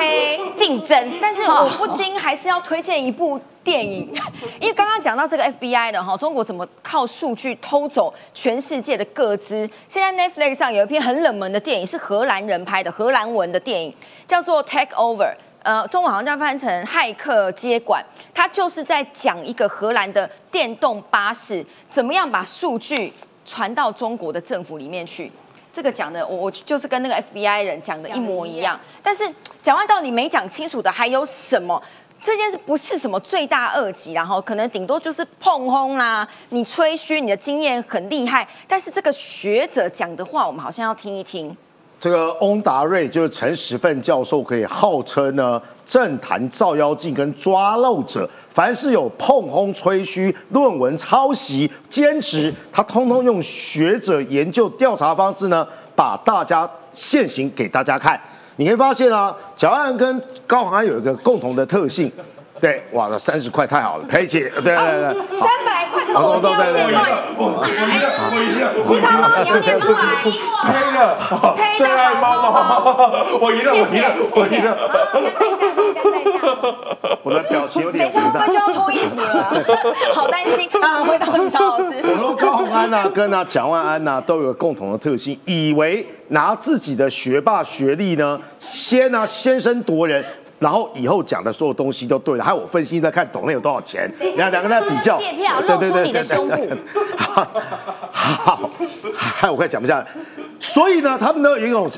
竞争。但是我不禁还是要推荐一部电影，因为刚刚讲到这个 FBI 的哈，中国怎么靠数据偷走全世界的各资？现在 Netflix 上有一篇很冷门的电影，是荷兰人拍的，荷兰文的电影，叫做 Take Over。呃，中文好像叫翻成骇客接管，它就是在讲一个荷兰的电动巴士怎么样把数据传到中国的政府里面去。这个讲的，我我就是跟那个 FBI 人讲的一模一样。但是讲完到底没讲清楚的还有什么？这件事不是什么罪大恶极，然后可能顶多就是碰轰啦，你吹嘘你的经验很厉害，但是这个学者讲的话，我们好像要听一听。这个翁达瑞就是陈时奋教授，可以号称呢政坛照妖镜跟抓漏者，凡是有碰轰、吹嘘、论文抄袭、兼职，他通通用学者研究调查方式呢，把大家现行给大家看。你可以发现啊，蒋万安跟高虹安有一个共同的特性，对，哇，那三十块太好了，佩姐，对对对，三百块这个我一定要先乱，是他猫？你要念出来，黑了，最爱猫猫，我赢了，我赢了，我赢了。我的表情有点等一下会不会就要脱衣服了？好担心啊！回答你，邵老师。我说高虹安呐，跟啊蒋万安呐，都有共同的特性，以为拿自己的学霸学历呢，先呢先声夺人，然后以后讲的所有东西都对了。还有我分析在看董内有多少钱，两两个在比较，谢票露出你的胸部。好，还我快讲不下来。所以呢，他们都有一种。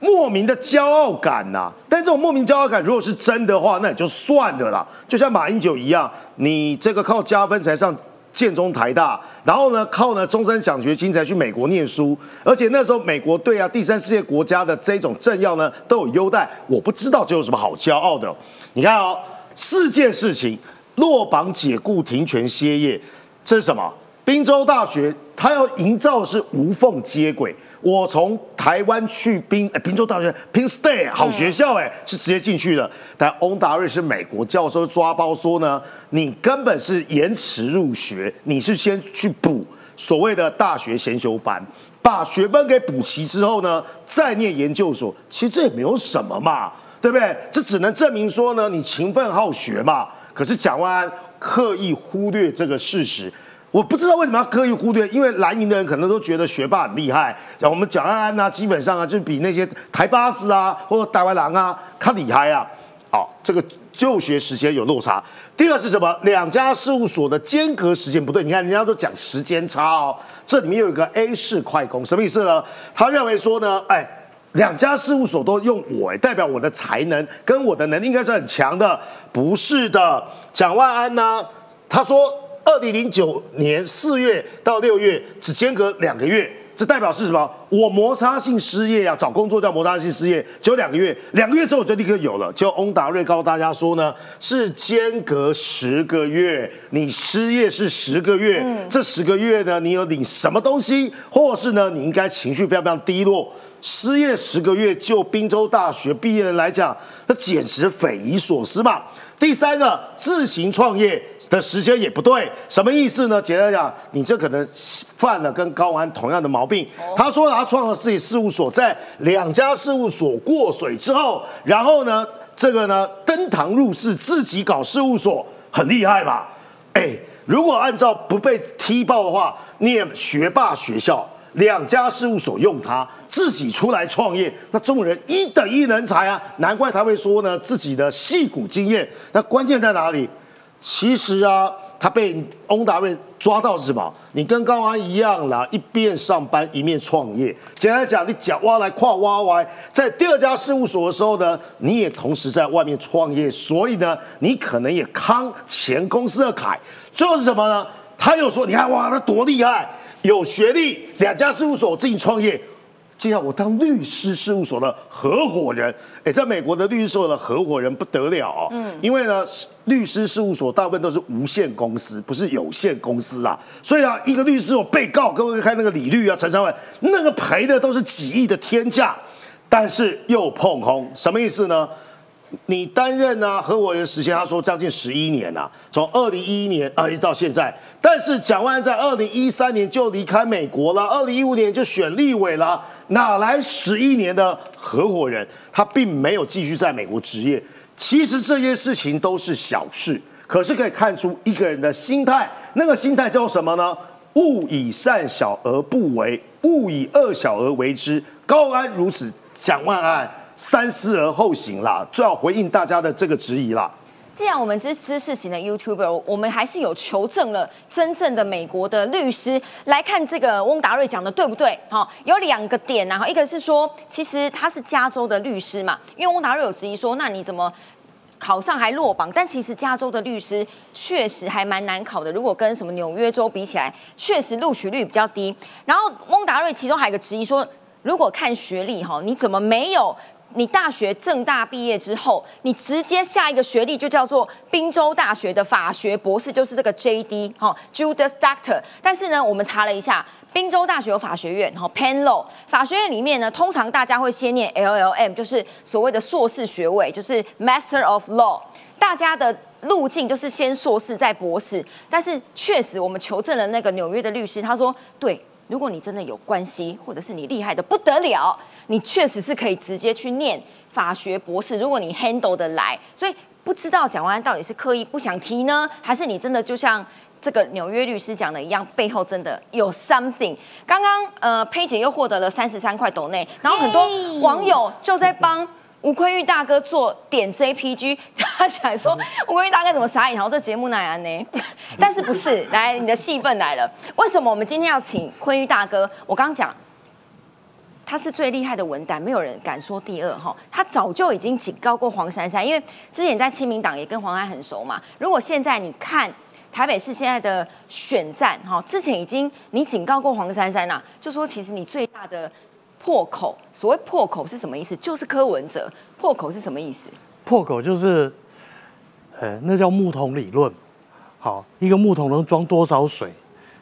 莫名的骄傲感呐，但这种莫名骄傲感，如果是真的话，那也就算了啦。就像马英九一样，你这个靠加分才上建中台大，然后呢靠呢终身奖学金才去美国念书，而且那时候美国对啊第三世界国家的这种政要呢都有优待，我不知道这有什么好骄傲的。你看哦，四件事情：落榜、解雇、停权、歇业，这是什么？滨州大学它要营造的是无缝接轨。我从台湾去宾宾州大学 Penn State 好学校哎，是直接进去的。但翁达瑞是美国教授抓包说呢，你根本是延迟入学，你是先去补所谓的大学先修班，把学分给补齐之后呢，再念研究所。其实这也没有什么嘛，对不对？这只能证明说呢，你勤奋好学嘛。可是蒋万安刻意忽略这个事实。我不知道为什么要刻意忽略，因为蓝营的人可能都觉得学霸很厉害，像我们蒋安安啊，基本上啊，就比那些台巴士啊或者台湾狼啊，他厉害啊。好，这个就学时间有落差。第二是什么？两家事务所的间隔时间不对。你看人家都讲时间差哦，这里面有一个 A 式快攻，什么意思呢？他认为说呢，哎，两家事务所都用我，代表我的才能跟我的能力应该是很强的。不是的，蒋万安呢，他说。二零零九年四月到六月只间隔两个月，这代表是什么？我摩擦性失业啊，找工作叫摩擦性失业，只有两个月，两个月之后我就立刻有了。就翁达瑞告诉大家说呢，是间隔十个月，你失业是十个月，这十个月呢，你有领什么东西，或是呢，你应该情绪非常非常低落。失业十个月，就滨州大学毕业人来讲，那简直匪夷所思嘛。第三个自行创业的时间也不对，什么意思呢？简单讲，你这可能犯了跟高安同样的毛病。他说他创了自己事务所，在两家事务所过水之后，然后呢，这个呢登堂入室，自己搞事务所，很厉害吧？哎，如果按照不被踢爆的话，念学霸学校，两家事务所用他。自己出来创业，那众人一等一人才啊，难怪他会说呢自己的戏骨经验。那关键在哪里？其实啊，他被翁达瑞抓到是什么？你跟高安一样啦，一边上班一面创业。简单讲，你脚挖来跨挖歪，在第二家事务所的时候呢，你也同时在外面创业，所以呢，你可能也康前公司的凯。最后是什么呢？他又说，你看哇，他多厉害，有学历，两家事务所自己创业。接下来我当律师事务所的合伙人，哎，在美国的律师事务所的合伙人不得了哦，嗯，因为呢，律师事务所大部分都是无限公司，不是有限公司啊，所以啊，一个律师有被告，各位看那个李律啊，陈昌伟，那个赔的都是几亿的天价，但是又碰空，什么意思呢？你担任呢合伙人时间，他说将近十一年呐，从二零一一年啊一直到现在。但是蒋万在二零一三年就离开美国了，二零一五年就选立委了，哪来十一年的合伙人？他并没有继续在美国执业。其实这些事情都是小事，可是可以看出一个人的心态。那个心态叫什么呢？勿以善小而不为，勿以恶小而为之。高安如此，蒋万安。三思而后行啦，最好回应大家的这个质疑啦。既然我们是知识型的 YouTuber，我们还是有求证了真正的美国的律师来看这个翁达瑞讲的对不对？好，有两个点啊，一个是说，其实他是加州的律师嘛，因为翁达瑞有质疑说，那你怎么考上还落榜？但其实加州的律师确实还蛮难考的，如果跟什么纽约州比起来，确实录取率比较低。然后翁达瑞其中还有一个质疑说，如果看学历哈，你怎么没有？你大学正大毕业之后，你直接下一个学历就叫做宾州大学的法学博士，就是这个 J.D. 哈，Judas Doctor。但是呢，我们查了一下，宾州大学有法学院，哈，Penn Law 法学院里面呢，通常大家会先念 L.L.M，就是所谓的硕士学位，就是 Master of Law。大家的路径就是先硕士再博士。但是确实，我们求证了那个纽约的律师，他说对。如果你真的有关系，或者是你厉害的不得了，你确实是可以直接去念法学博士。如果你 handle 的来，所以不知道蒋万安到底是刻意不想提呢，还是你真的就像这个纽约律师讲的一样，背后真的有 something。刚刚呃佩姐又获得了三十三块斗内，然后很多网友就在帮。吴坤玉大哥做点 JPG，他想说吴坤玉大哥怎么傻眼？然后这节目哪样呢？但是不是？来，你的戏份来了。为什么我们今天要请坤玉大哥？我刚刚讲，他是最厉害的文胆，没有人敢说第二哈。他早就已经警告过黄珊珊，因为之前在亲民党也跟黄安很熟嘛。如果现在你看台北市现在的选战哈，之前已经你警告过黄珊珊呐，就说其实你最大的。破口，所谓破口是什么意思？就是柯文哲破口是什么意思？破口就是，呃，那叫木桶理论。好，一个木桶能装多少水？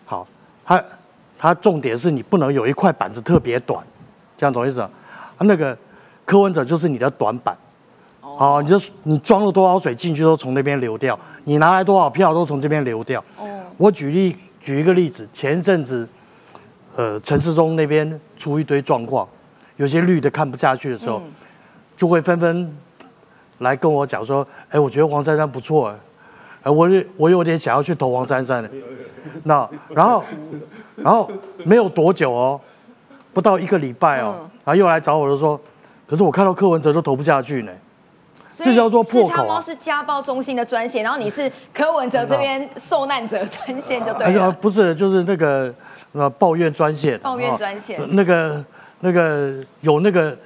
好，它它重点是你不能有一块板子特别短，这样懂意思啊？那个柯文哲就是你的短板。好，你就你装了多少水进去都从那边流掉，你拿来多少票都从这边流掉。哦。我举例举一个例子，前一阵子。呃，陈世忠那边出一堆状况，有些绿的看不下去的时候，就会纷纷来跟我讲说：“哎，我觉得黄珊珊不错，哎，我我有点想要去投黄珊珊的。”那然后然后没有多久哦，不到一个礼拜哦，然后又来找我，就说：“可是我看到柯文哲都投不下去呢。”这叫做破口啊！是家暴中心的专线，然后你是柯文哲这边受难者专线就对了。不是，就是那个。呃抱怨专线，抱怨专线，那个那个有那个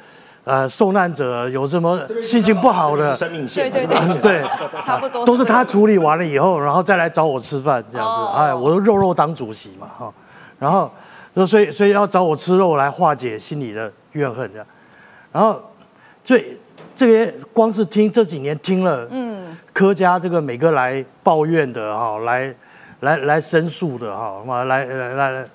呃受难者有什么心情不好的生命线，对对对对，差不多都是他处理完了以后，然后再来找我吃饭这样子。哎，我肉肉当主席嘛哈，然后所以所以要找我吃肉来化解心里的怨恨这样。然后最这些光是听这几年听了，嗯，柯家这个每个来抱怨的哈，来来来申诉的哈，来来来来。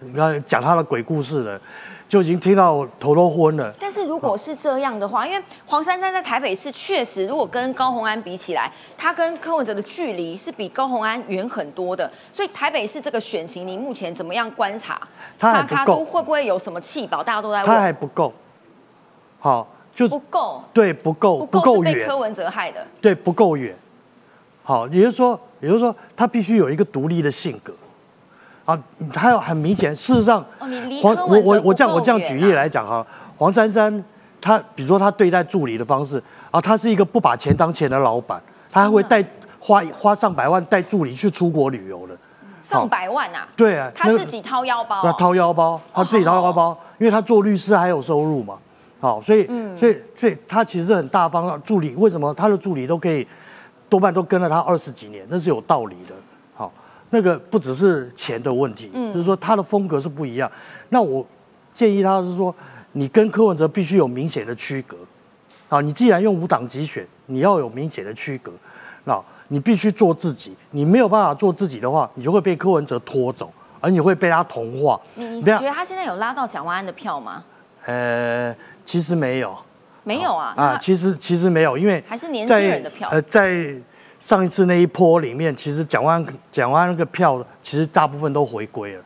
你看讲他的鬼故事了，就已经听到头都昏了。但是如果是这样的话，因为黄珊珊在台北市确实，如果跟高鸿安比起来，他跟柯文哲的距离是比高鸿安远很多的。所以台北市这个选情，你目前怎么样观察？他还不够，会不会有什么气保？大家都在问。他还不够，好，就不够。对，不够，不够远。被柯文哲害的。对，不够远。好，也就是说，也就是说，他必须有一个独立的性格。啊，他要很明显。事实上，黄我我我这样我这样举例来讲哈，黄珊珊，他比如说他对待助理的方式啊，他是一个不把钱当钱的老板，他还会带花花上百万带助理去出国旅游的，上百万啊？对啊，他自己掏腰包，他掏腰包，他自己掏腰包，因为他做律师还有收入嘛，好，所以所以所以他其实很大方。助理为什么他的助理都可以多半都跟了他二十几年，那是有道理的。那个不只是钱的问题，就是说他的风格是不一样。那我建议他是说，你跟柯文哲必须有明显的区隔。啊，你既然用五党籍选，你要有明显的区隔。那你必须做自己，你没有办法做自己的话，你就会被柯文哲拖走，而你会被他同化。你你觉得他现在有拉到蒋万安的票吗？呃，其实没有，没有啊。啊，其实其实没有，因为还是年轻人的票。呃，在。上一次那一波里面，其实蒋万蒋万那个票，其实大部分都回归了。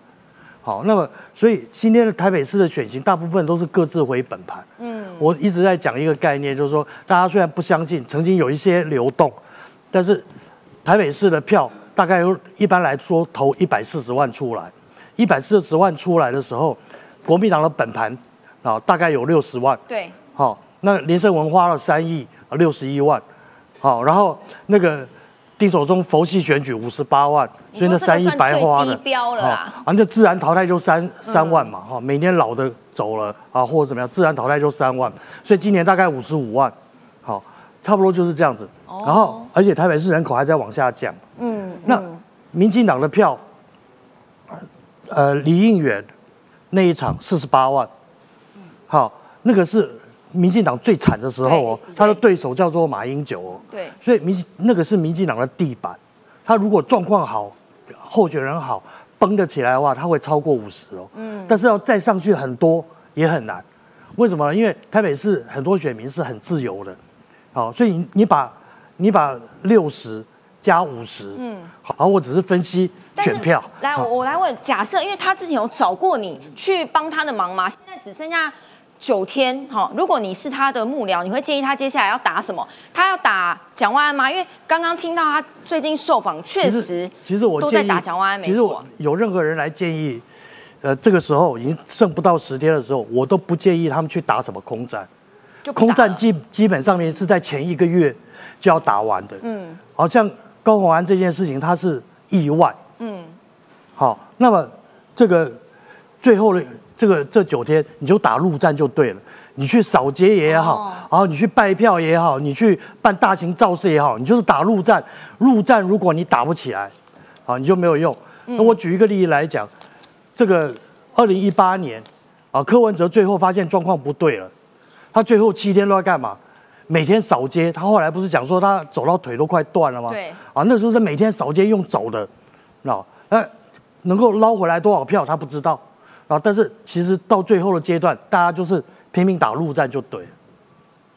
好，那么所以今天的台北市的选情，大部分都是各自回本盘。嗯，我一直在讲一个概念，就是说，大家虽然不相信，曾经有一些流动，但是台北市的票大概有一般来说投一百四十万出来，一百四十万出来的时候，国民党的本盘啊大概有六十万。对。好，那连胜文花了三亿六十一万，好，然后那个丁守中佛系选举五十八万，所以那三亿白花了，低标了啦。啊，那自然淘汰就三三万嘛，哈，每年老的走了啊，或者怎么样，自然淘汰就三万，所以今年大概五十五万，好，差不多就是这样子。然后，而且台北市人口还在往下降，嗯，那民进党的票，呃，李应远那一场四十八万，好，那个是民进党最惨的时候哦，他的对手叫做马英九哦，对，所以民那个是民进党的地板，他如果状况好，候选人好，崩得起来的话，他会超过五十哦，嗯，但是要再上去很多也很难，为什么呢？因为台北市很多选民是很自由的，好，所以你你把你把六十加五十，嗯，好，我只是分析选票。来，我我来问，假设因为他之前有找过你去帮他的忙吗？现在只剩下九天，哈，如果你是他的幕僚，你会建议他接下来要打什么？他要打蒋万安吗？因为刚刚听到他最近受访，确实，其实我都在打蒋万安，没错。有任何人来建议，呃，这个时候已经剩不到十天的时候，我都不建议他们去打什么空战。空战基基本上面是在前一个月就要打完的，嗯，好像高鸿安这件事情他是意外，嗯，好，那么这个最后的这个这九天你就打陆战就对了，你去扫街也好，然后你去拜票也好，你去办大型造势也好，你就是打陆战，陆战如果你打不起来，啊你就没有用。那我举一个例子来讲，这个二零一八年啊，柯文哲最后发现状况不对了。他最后七天都在干嘛？每天扫街。他后来不是讲说他走到腿都快断了吗？对。啊，那时候是每天扫街用走的，那那能够捞回来多少票他不知道啊。但是其实到最后的阶段，大家就是拼命打陆战就对。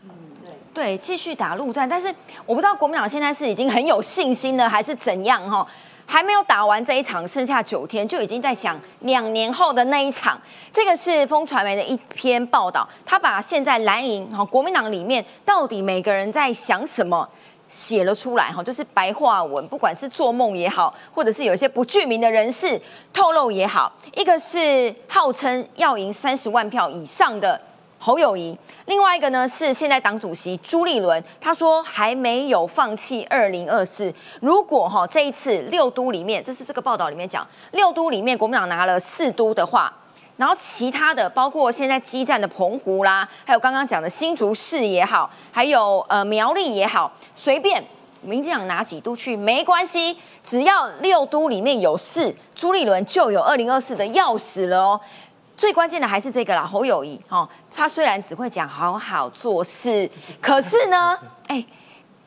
嗯，对。对，继续打陆战。但是我不知道国民党现在是已经很有信心了，还是怎样哈？还没有打完这一场，剩下九天就已经在想两年后的那一场。这个是风传媒的一篇报道，他把现在蓝营哈国民党里面到底每个人在想什么写了出来哈，就是白话文，不管是做梦也好，或者是有一些不具名的人士透露也好，一个是号称要赢三十万票以上的。侯友谊，另外一个呢是现在党主席朱立伦，他说还没有放弃二零二四。如果哈这一次六都里面，这是这个报道里面讲，六都里面国民党拿了四都的话，然后其他的包括现在激战的澎湖啦，还有刚刚讲的新竹市也好，还有呃苗栗也好，随便民进党拿几都去没关系，只要六都里面有四，朱立伦就有二零二四的钥匙了哦。最关键的还是这个啦，侯友谊哈，他虽然只会讲好好做事，可是呢，哎，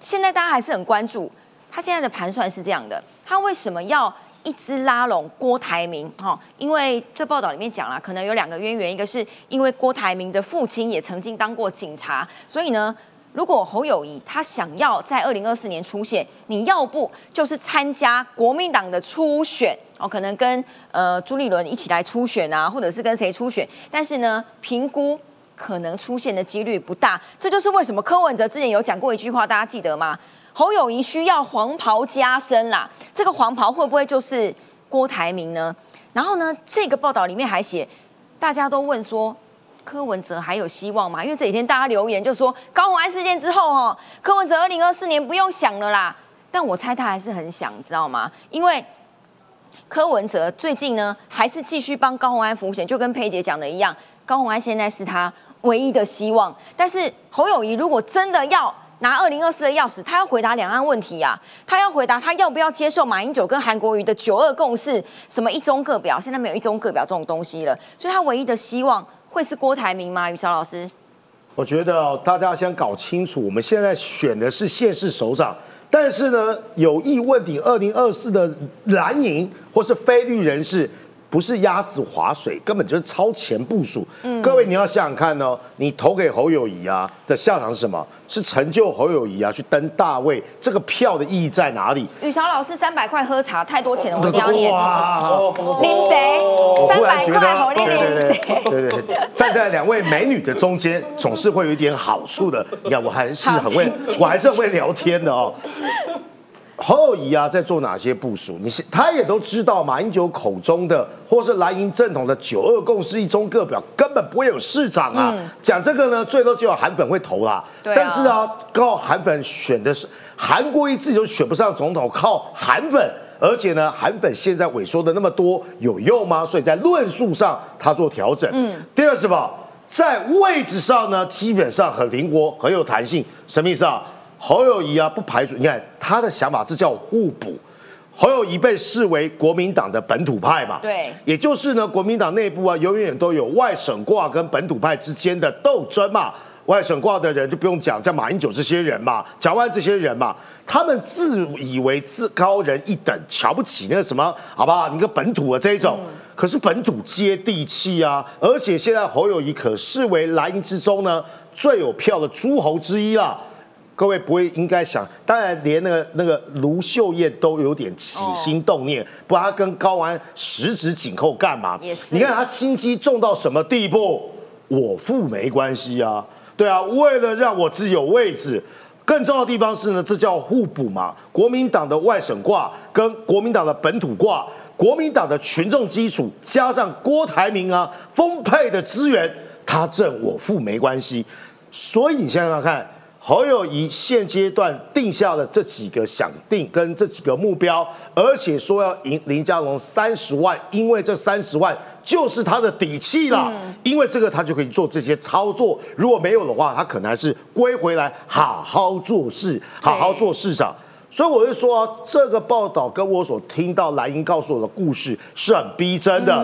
现在大家还是很关注他现在的盘算是这样的，他为什么要一直拉拢郭台铭？哈，因为这报道里面讲了，可能有两个渊源，一个是因为郭台铭的父亲也曾经当过警察，所以呢。如果侯友谊他想要在二零二四年出现，你要不就是参加国民党的初选哦，可能跟呃朱立伦一起来初选啊，或者是跟谁初选，但是呢，评估可能出现的几率不大。这就是为什么柯文哲之前有讲过一句话，大家记得吗？侯友谊需要黄袍加身啦，这个黄袍会不会就是郭台铭呢？然后呢，这个报道里面还写，大家都问说。柯文哲还有希望吗？因为这几天大家留言就说高虹安事件之后，哦，柯文哲二零二四年不用想了啦。但我猜他还是很想，知道吗？因为柯文哲最近呢，还是继续帮高虹安服险，就跟佩姐讲的一样，高虹安现在是他唯一的希望。但是侯友谊如果真的要拿二零二四的钥匙，他要回答两岸问题啊，他要回答他要不要接受马英九跟韩国瑜的九二共识，什么一中各表，现在没有一中各表这种东西了，所以他唯一的希望。会是郭台铭吗？于超老师，我觉得大家先搞清楚，我们现在选的是县市首长，但是呢，有意问鼎二零二四的蓝营或是非绿人士。不是鸭子划水，根本就是超前部署。各位，你要想想看哦，你投给侯友谊啊的下场是什么？是成就侯友谊啊，去登大位。这个票的意义在哪里？雨潮老师三百块喝茶太多钱了，我一定要念。林德三百块侯丽玲。对对对，站在两位美女的中间，总是会有一点好处的。你看，我还是很会，我还是很会聊天的哦。侯友谊啊在做哪些部署？你是他也都知道，马英九口中的或是蓝营正统的九二共识一中各表根本不会有市长啊。嗯讲这个呢，最多只有韩粉会投啦。啊但是啊，靠韩粉选的是韩国瑜自己就选不上总统，靠韩粉。而且呢，韩粉现在萎缩的那么多，有用吗？所以在论述上他做调整。嗯第二是什么？在位置上呢，基本上很灵活，很有弹性。什么意思啊？侯友谊啊，不排除你看他的想法，这叫互补。侯友谊被视为国民党的本土派嘛，对也就是呢，国民党内部啊，永远都有外省挂跟本土派之间的斗争嘛。外省挂的人就不用讲，像马英九这些人嘛，蒋万安这些人嘛，他们自以为自高人一等，瞧不起那个什么，好不好？你个本土的这一种，可是本土接地气啊，而且现在侯友谊可视为蓝营之中呢最有票的诸侯之一啦。各位不会应该想，当然连那个那个卢秀燕都有点起心动念，不然他跟高安十指紧扣干嘛？你看他心机重到什么地步？我付没关系啊，对啊，为了让我自己有位置。更重要的地方是呢，这叫互补嘛。国民党的外省挂跟国民党的本土挂，国民党的群众基础加上郭台铭啊丰沛的资源，他挣我付没关系。所以你想想看，侯友谊现阶段定下了这几个想定跟这几个目标，而且说要赢林佳龙三十万，因为这三十万就是他的底气啦。因为这个他就可以做这些操作，如果没有的话，他可能还是归回来好好做事，好好做市长。所以我就说、啊，这个报道跟我所听到莱茵告诉我的故事是很逼真的。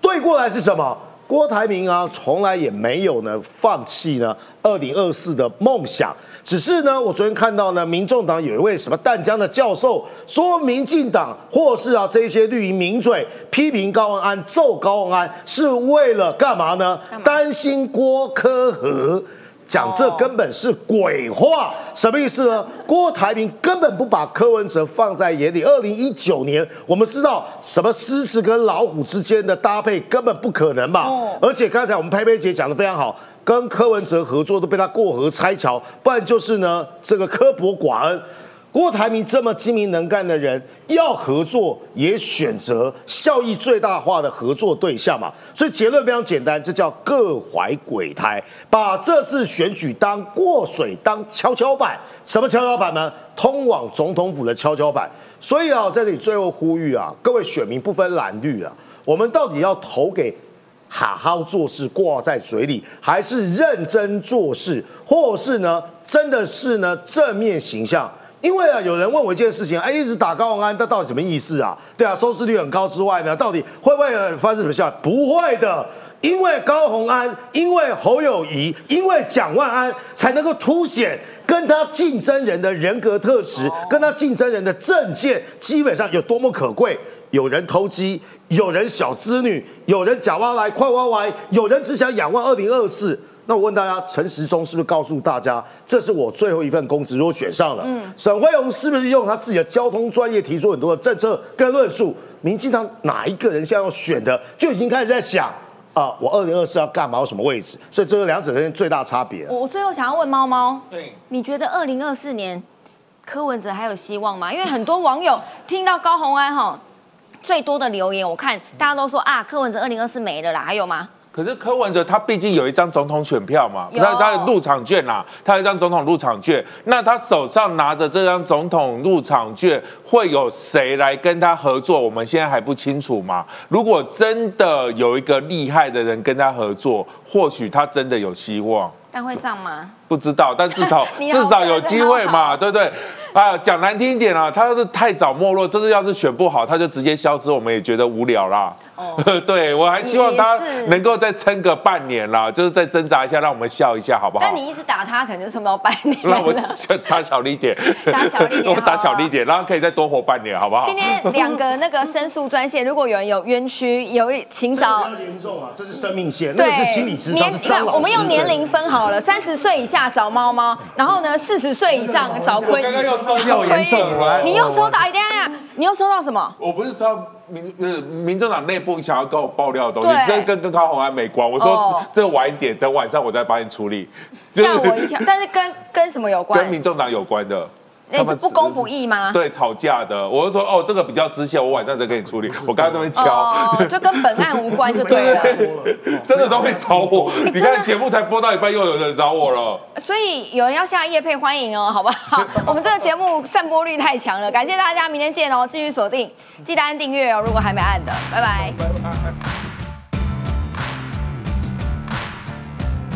对过来是什么？郭台铭啊，从来也没有呢放弃呢二零二四的梦想。只是呢，我昨天看到呢，民众党有一位什么淡江的教授说，民进党或是啊这些绿营名嘴批评高文安、揍高文安，是为了干嘛呢？担心郭科和。讲这根本是鬼话，什么意思呢？郭台铭根本不把柯文哲放在眼里。二零一九年，我们知道什么狮子跟老虎之间的搭配根本不可能嘛。而且刚才我们佩佩姐讲的非常好，跟柯文哲合作都被他过河拆桥，不然就是呢这个刻薄寡恩。郭台铭这么精明能干的人，要合作也选择效益最大化的合作对象嘛。所以结论非常简单，这叫各怀鬼胎，把这次选举当过水，当跷跷板。什么跷跷板呢？通往总统府的跷跷板。所以啊，在这里最后呼吁啊，各位选民不分蓝绿啊，我们到底要投给好好做事挂在嘴里，还是认真做事，或是呢，真的是呢正面形象？因为啊，有人问我一件事情，哎，一直打高文安，他到底什么意思啊？对啊，收视率很高之外呢，到底会不会发生什么效果？不会的，因为高宏安，因为侯友谊，因为蒋万安，才能够凸显跟他竞争人的人格特质，跟他竞争人的政见，基本上有多么可贵。有人投机，有人小资女，有人假挖来快挖来，有人只想仰望二零二四。那我问大家，陈时中是不是告诉大家，这是我最后一份公职？如果选上了，嗯，沈惠荣是不是用他自己的交通专业提出很多的政策跟论述？民进党哪一个人现在要选的，就已经开始在想啊，我二零二四要干嘛，有什么位置？所以这是两者之间最大差别。我我最后想要问猫猫，对，你觉得二零二四年柯文哲还有希望吗？因为很多网友听到高虹安哈最多的留言，我看大家都说啊，柯文哲二零二四没了啦，还有吗？可是柯文哲他毕竟有一张总统选票嘛，有那他的入场券啦、他有一张总统入场券，那他手上拿着这张总统入场券，会有谁来跟他合作？我们现在还不清楚嘛。如果真的有一个厉害的人跟他合作，或许他真的有希望。但会上吗？不知道，但至少 至少有机会嘛，对不对？啊，讲难听一点啊，他要是太早没落，这次要是选不好，他就直接消失，我们也觉得无聊啦。哦 对我还希望他能够再撑个半年啦，就是再挣扎一下，让我们笑一下，好不好但？你一直打他，可能就撑不到半年让我了。打小力点，打小力点我打小力点，然后可以再多活半年，好不好？今天两个那个申诉专线，如果有人有冤屈，有一请找严重啊，这是生命线，那是心理智商，是张老师。我们用年龄分好了，三十岁以下找猫猫，然后呢，四十岁以上找坤。刚刚又收到坤严重了你又收到？哎，等一下，你又收到什么？我不是知道民呃民政党内部想要跟我爆料的东西，对跟跟跟高红安没关。我哦说这个晚一点，等晚上我再帮你处理。吓我一跳，但是跟跟什么有关跟？民政党有关的，那是不公不义吗？对，吵架的。我就说哦，这个比较直线，我晚上再给你处理。我刚刚这边敲，哦，就跟本案无关就对了。真的都会找我，你看节目才播到一半，又有人找我了。所以有人要下夜配，欢迎哦，好不好？我们这个节目散播率太强了，感谢大家，明天见哦，继续锁定，记得按订阅哦，如果还没按的，拜拜。